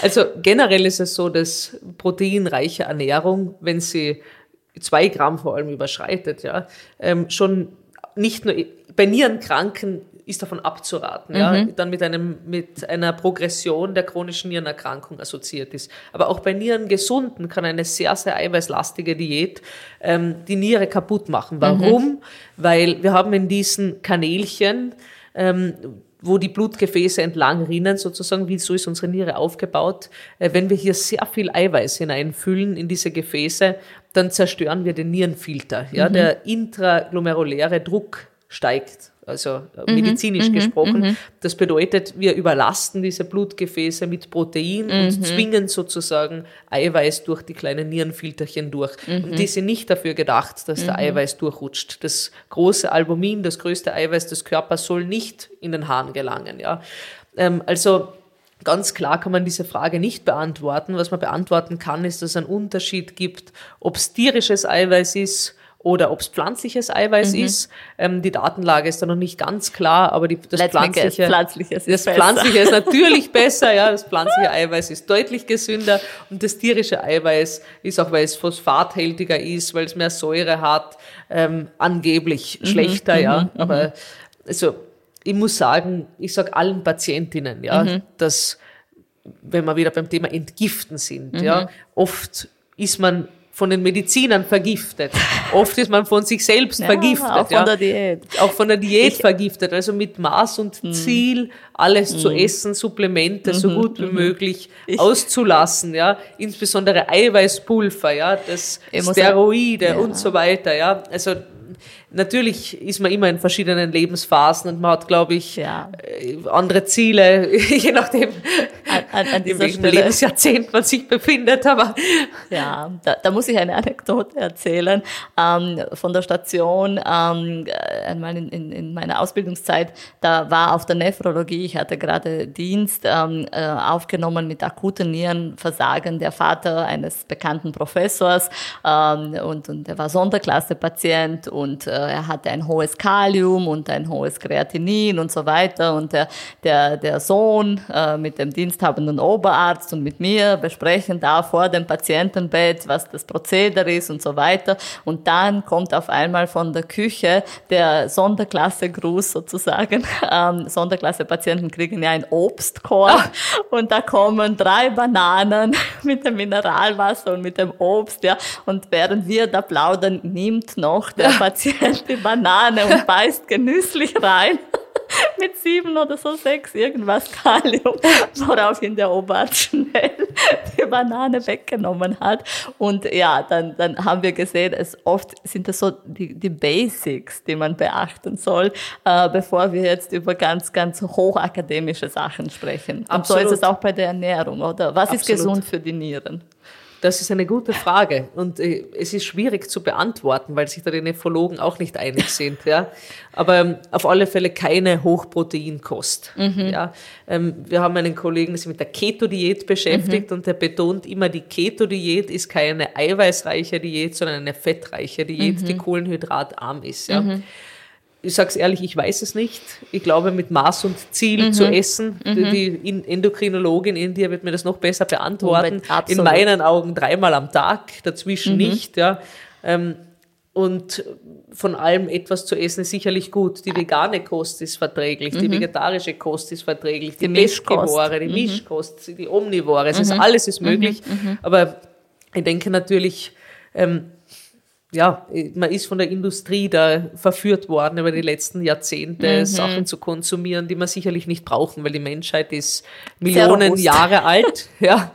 Also generell ist es so, dass proteinreiche Ernährung, wenn sie zwei Gramm vor allem überschreitet, ja, ähm, schon nicht nur bei Nierenkranken ist davon abzuraten, mhm. ja, dann mit einem, mit einer Progression der chronischen Nierenerkrankung assoziiert ist. Aber auch bei Nierengesunden kann eine sehr, sehr eiweißlastige Diät ähm, die Niere kaputt machen. Warum? Mhm. Weil wir haben in diesen Kanälchen, ähm, wo die Blutgefäße entlang rinnen, sozusagen, wie so ist unsere Niere aufgebaut. Äh, wenn wir hier sehr viel Eiweiß hineinfüllen in diese Gefäße, dann zerstören wir den Nierenfilter. Ja, mhm. der intraglomeruläre Druck steigt also äh, mhm, medizinisch mhm, gesprochen. Mhm. Das bedeutet, wir überlasten diese Blutgefäße mit Protein mhm. und zwingen sozusagen Eiweiß durch die kleinen Nierenfilterchen durch. Und mhm. die sind nicht dafür gedacht, dass der mhm. Eiweiß durchrutscht. Das große Albumin, das größte Eiweiß des Körpers, soll nicht in den Hahn gelangen. Ja? Ähm, also Ganz klar kann man diese Frage nicht beantworten. Was man beantworten kann, ist, dass es einen Unterschied gibt, ob es tierisches Eiweiß ist oder ob es pflanzliches Eiweiß mhm. ist. Ähm, die Datenlage ist da noch nicht ganz klar, aber die, das Let's pflanzliche, pflanzliche ist das pflanzliche ist natürlich besser, ja, das pflanzliche Eiweiß ist deutlich gesünder und das tierische Eiweiß ist auch, weil es phosphathältiger ist, weil es mehr Säure hat, ähm, angeblich mhm. schlechter, ja, mhm. aber mhm. also ich muss sagen, ich sage allen Patientinnen, ja, mhm. dass wenn wir wieder beim Thema Entgiften sind, ja, oft ist man von den Medizinern vergiftet. Oft ist man von sich selbst ja, vergiftet. Auch von ja. der Diät. Auch von der Diät ich, vergiftet. Also mit Maß und hm. Ziel, alles mh. zu hm. essen, Supplemente mhm, so gut wie mhm. möglich ich, auszulassen, ja. Insbesondere Eiweißpulver, ja, das Steroide ja. und so weiter, ja. Also natürlich ist man immer in verschiedenen Lebensphasen und man hat, glaube ich, ja. Äh, andere Ziele, je nachdem, an, an, in welchem Stelle. Lebensjahrzehnt man sich befindet. Aber ja, da, da muss ich eine Anekdote erzählen ähm, von der Station. Ähm, einmal in, in, in meiner Ausbildungszeit, da war auf der Nephrologie, ich hatte gerade Dienst ähm, äh, aufgenommen mit akuten Nierenversagen der Vater eines bekannten Professors ähm, und, und er war Sonderklasse-Patient und äh, er hatte ein hohes Kalium und ein hohes Kreatinin und so weiter. Und der, der, der Sohn äh, mit dem diensthabenden Oberarzt und mit mir besprechen da vor dem Patientenbett, was das Prozedere ist und so weiter. Und dann kommt auf einmal von der Küche der Sonderklasse-Gruß sozusagen. Ähm, Sonderklasse-Patienten kriegen ja ein Obstkorb ah. und da kommen drei Bananen mit dem Mineralwasser und mit dem Obst, ja. Und während wir da plaudern, nimmt noch der Patient die Banane und beißt genüsslich rein. mit sieben oder so sechs irgendwas Kalium, woraufhin der Oberarzt schnell die Banane weggenommen hat. Und ja, dann, dann haben wir gesehen, es oft sind das so die, die Basics, die man beachten soll, äh, bevor wir jetzt über ganz, ganz hochakademische Sachen sprechen. Absolut. Und so ist es auch bei der Ernährung, oder? Was Absolut. ist gesund für die Nieren? Das ist eine gute Frage und äh, es ist schwierig zu beantworten, weil sich da die Nephrologen auch nicht einig sind. Ja. Aber ähm, auf alle Fälle keine Hochproteinkost. Mhm. Ja. Ähm, wir haben einen Kollegen, der sich mit der Keto-Diät beschäftigt mhm. und der betont immer, die Keto-Diät ist keine eiweißreiche Diät, sondern eine fettreiche Diät, mhm. die kohlenhydratarm ist. Ja. Mhm ich sage es ehrlich, ich weiß es nicht. Ich glaube, mit Maß und Ziel mhm. zu essen, mhm. die Endokrinologin in dir wird mir das noch besser beantworten. In meinen Augen dreimal am Tag, dazwischen mhm. nicht. Ja. Ähm, und von allem etwas zu essen ist sicherlich gut. Die vegane Kost ist verträglich, die mhm. vegetarische Kost ist verträglich, die, die Mischkost, die mhm. Mischkost, die Omnivore, es ist, alles ist möglich. Aber ich denke natürlich, ähm, ja, man ist von der Industrie da verführt worden über die letzten Jahrzehnte, mhm. Sachen zu konsumieren, die man sicherlich nicht brauchen, weil die Menschheit ist Millionen Jahre alt, ja.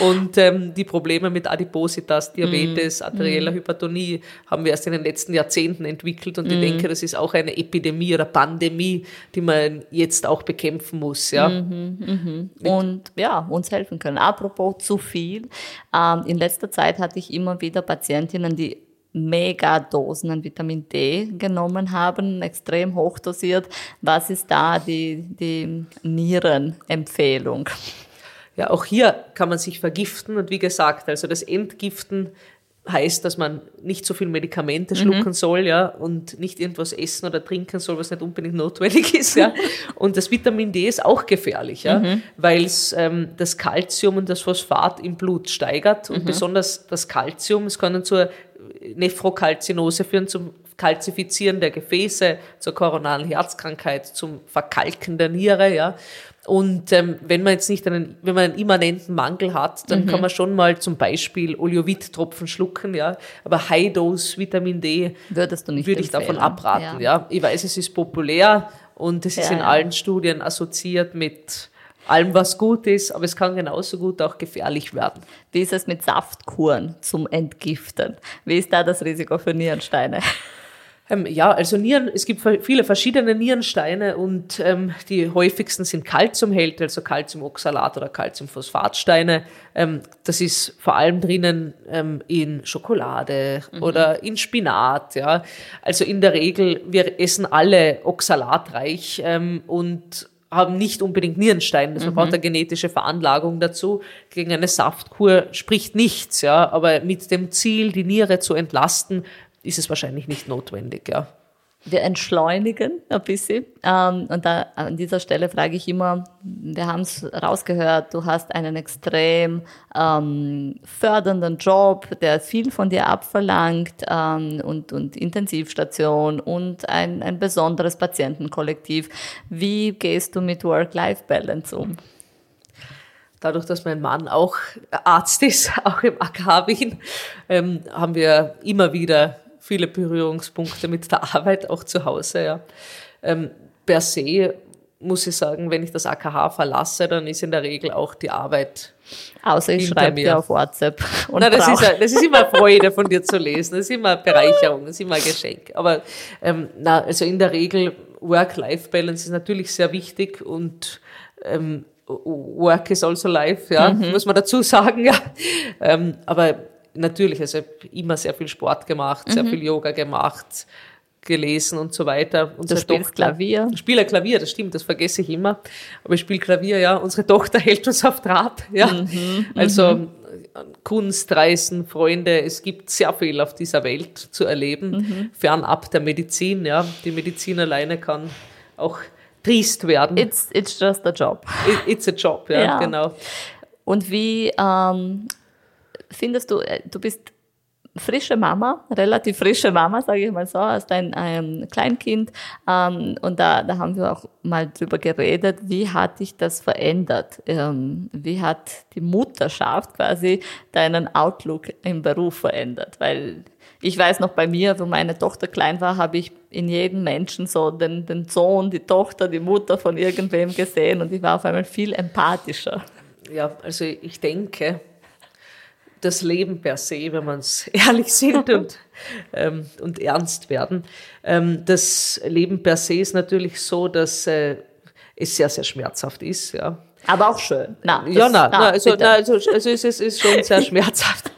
Und ähm, die Probleme mit Adipositas, Diabetes, mhm. arterieller mhm. Hypertonie haben wir erst in den letzten Jahrzehnten entwickelt. Und ich mhm. denke, das ist auch eine Epidemie oder Pandemie, die man jetzt auch bekämpfen muss, ja. Mhm, mhm. Und ja, uns helfen können. Apropos zu viel. Ähm, in letzter Zeit hatte ich immer wieder Patientinnen, die Megadosen an Vitamin D genommen haben, extrem hochdosiert. Was ist da die, die Nierenempfehlung? Ja, auch hier kann man sich vergiften und wie gesagt, also das Entgiften heißt, dass man nicht so viel Medikamente schlucken mhm. soll, ja, und nicht irgendwas essen oder trinken soll, was nicht unbedingt notwendig ist, ja. Und das Vitamin D ist auch gefährlich, ja, mhm. weil es ähm, das Kalzium und das Phosphat im Blut steigert und mhm. besonders das Kalzium, es kann zur Nephrokalzinose führen, zum Kalzifizieren der Gefäße, zur koronaren Herzkrankheit, zum Verkalken der Niere, ja. Und ähm, wenn man jetzt nicht einen, wenn man einen immanenten Mangel hat, dann mhm. kann man schon mal zum Beispiel Oleovit-Tropfen schlucken, ja. Aber High-Dose Vitamin D würdest du nicht würde ich davon abraten, ja. ja. Ich weiß, es ist populär und es ja, ist in ja. allen Studien assoziiert mit allem, was gut ist, aber es kann genauso gut auch gefährlich werden. Wie ist es mit Saftkuren zum Entgiften? Wie ist da das Risiko für Nierensteine? Ähm, ja, also Nieren, es gibt viele verschiedene Nierensteine und ähm, die häufigsten sind Calciumhälte, also Calciumoxalat oder Calciumphosphatsteine. Ähm, das ist vor allem drinnen ähm, in Schokolade mhm. oder in Spinat. Ja, also in der Regel wir essen alle oxalatreich ähm, und haben nicht unbedingt Nierensteine. Also man mhm. braucht eine genetische Veranlagung dazu. Gegen eine Saftkur spricht nichts, ja. Aber mit dem Ziel, die Niere zu entlasten, ist es wahrscheinlich nicht notwendig, ja. Wir entschleunigen ein bisschen. Ähm, und da an dieser Stelle frage ich immer, wir haben es rausgehört, du hast einen extrem ähm, fördernden Job, der viel von dir abverlangt ähm, und, und Intensivstation und ein, ein besonderes Patientenkollektiv. Wie gehst du mit Work-Life-Balance um? dadurch, dass mein Mann auch Arzt ist, auch im AKH Wien, ähm, haben wir immer wieder viele Berührungspunkte mit der Arbeit, auch zu Hause. Ja. Ähm, per se muss ich sagen, wenn ich das AKH verlasse, dann ist in der Regel auch die Arbeit. Außer ich schreibe dir auf WhatsApp. Und Nein, das ist, das ist immer Freude von dir zu lesen, das ist immer Bereicherung, das ist immer Geschenk. Aber ähm, na, also in der Regel Work-Life-Balance ist natürlich sehr wichtig und ähm, Work is also life, ja, mhm. muss man dazu sagen, ja. Ähm, aber natürlich, also immer sehr viel Sport gemacht, sehr mhm. viel Yoga gemacht, gelesen und so weiter. Unsere du Tochter, Klavier? Ich spiele Klavier, das stimmt, das vergesse ich immer. Aber ich spiele Klavier, ja. Unsere Tochter hält uns auf Draht, ja. Mhm, also mhm. Kunstreisen, Freunde. Es gibt sehr viel auf dieser Welt zu erleben, mhm. fernab der Medizin. Ja. Die Medizin alleine kann auch triest werden. It's, it's just a job. It, it's a job, ja, ja. genau. Und wie ähm, findest du, äh, du bist frische Mama, relativ frische Mama, sage ich mal so, hast ein, ein Kleinkind. Ähm, und da, da haben wir auch mal drüber geredet, wie hat dich das verändert? Ähm, wie hat die Mutterschaft quasi deinen Outlook im Beruf verändert? Weil ich weiß noch bei mir, wo meine Tochter klein war, habe ich in jedem Menschen so den, den Sohn, die Tochter, die Mutter von irgendwem gesehen und ich war auf einmal viel empathischer. Ja, also ich denke, das Leben per se, wenn man es ehrlich sieht und, ähm, und ernst werden. Ähm, das Leben per se ist natürlich so, dass äh, es sehr, sehr schmerzhaft ist. Ja. Aber auch schön. Na, das, ja, na, na, also, na, also, also es ist, ist schon sehr schmerzhaft.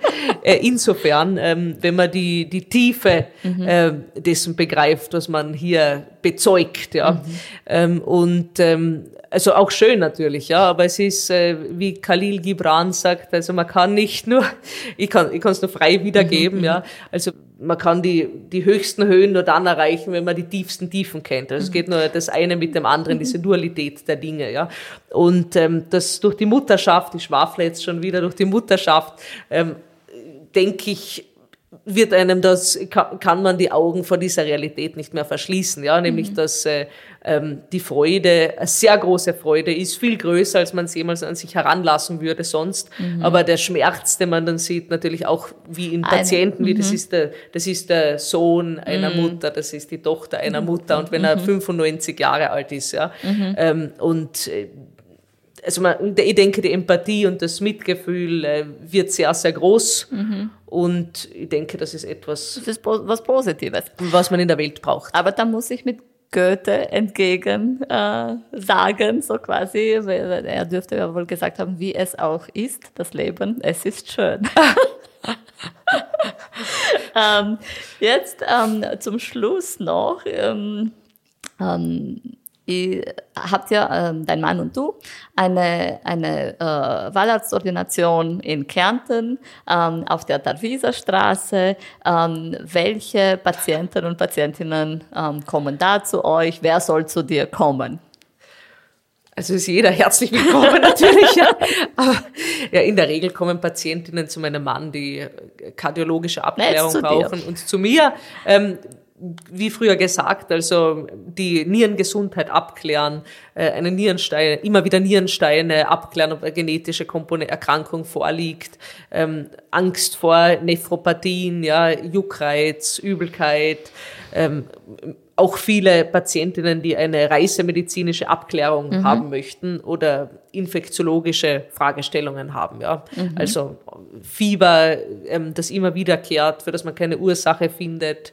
Äh, insofern, ähm, wenn man die, die Tiefe mhm. äh, dessen begreift, was man hier bezeugt. Ja. Mhm. Ähm, und ähm, also auch schön natürlich, ja, aber es ist, äh, wie Khalil Gibran sagt, also man kann nicht nur, ich kann ich kann es nur frei wiedergeben, mhm, ja, also man kann die, die höchsten Höhen nur dann erreichen, wenn man die tiefsten Tiefen kennt. Also es geht nur das eine mit dem anderen, diese Dualität der Dinge, ja. Und ähm, das durch die Mutterschaft, ich schwafle jetzt schon wieder durch die Mutterschaft, ähm, denke ich, wird einem das, kann man die Augen vor dieser Realität nicht mehr verschließen, ja, nämlich, mhm. dass äh, ähm, die Freude, eine sehr große Freude ist, viel größer, als man es jemals an sich heranlassen würde sonst, mhm. aber der Schmerz, den man dann sieht, natürlich auch wie in Patienten, Eine, wie das mhm. ist der, das ist der Sohn einer mhm. Mutter, das ist die Tochter einer mhm. Mutter und wenn er 95 Jahre alt ist, ja, ähm, und äh, also man, ich denke, die Empathie und das Mitgefühl äh, wird sehr, sehr groß. Mhm. Und ich denke, das ist etwas. Das ist was Positives. Was man in der Welt braucht. Aber da muss ich mit Goethe entgegen äh, sagen, so quasi. Er dürfte ja wohl gesagt haben, wie es auch ist, das Leben, es ist schön. ähm, jetzt ähm, zum Schluss noch. Ähm, ähm ihr habt ja, ähm, dein Mann und du, eine, eine äh, Wahlarztordination in Kärnten ähm, auf der Darwiser Straße. Ähm, welche Patienten und Patientinnen ähm, kommen da zu euch? Wer soll zu dir kommen? Also ist jeder herzlich willkommen natürlich. ja. Aber ja, in der Regel kommen Patientinnen zu meinem Mann, die kardiologische Abklärung brauchen und zu mir. Ähm, wie früher gesagt, also die Nierengesundheit abklären, äh, eine Nierensteine, immer wieder Nierensteine abklären, ob eine genetische Kompone Erkrankung vorliegt, ähm, Angst vor Nephropathien, ja, Juckreiz, Übelkeit, ähm, auch viele Patientinnen, die eine reisemedizinische Abklärung mhm. haben möchten oder infektiologische Fragestellungen haben. Ja. Mhm. Also Fieber, ähm, das immer wiederkehrt, für das man keine Ursache findet,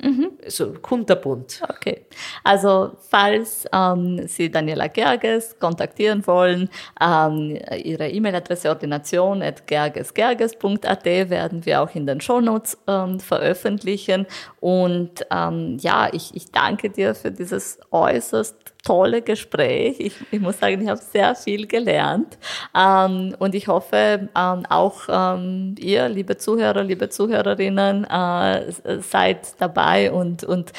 Mhm. So kunterbunt. Okay. Also falls ähm, Sie Daniela Gerges kontaktieren wollen, ähm, Ihre E-Mail-Adresse ordination.gergesgerges.at werden wir auch in den Shownotes ähm, veröffentlichen. Und ähm, ja, ich, ich danke dir für dieses äußerst tolle Gespräch. Ich, ich muss sagen, ich habe sehr viel gelernt. Ähm, und ich hoffe, ähm, auch ähm, ihr, liebe Zuhörer, liebe Zuhörerinnen, äh, seid dabei und, und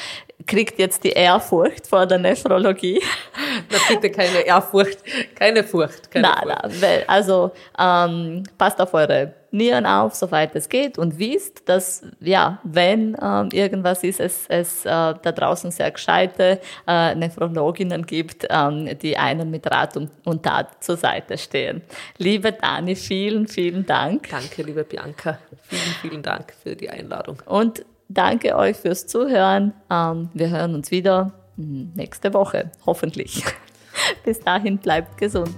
kriegt jetzt die Ehrfurcht vor der Nephrologie. Na bitte keine Ehrfurcht, keine Furcht. Keine nein, Furcht. nein, also ähm, passt auf eure Nieren auf, soweit es geht und wisst, dass ja, wenn ähm, irgendwas ist, es, es äh, da draußen sehr gescheite äh, Nephrologinnen gibt, ähm, die einen mit Rat und, und Tat zur Seite stehen. Liebe Dani, vielen, vielen Dank. Danke, liebe Bianca. Vielen, vielen Dank für die Einladung. Und danke euch fürs Zuhören. Ähm, wir hören uns wieder hm, nächste Woche, hoffentlich. Bis dahin bleibt gesund.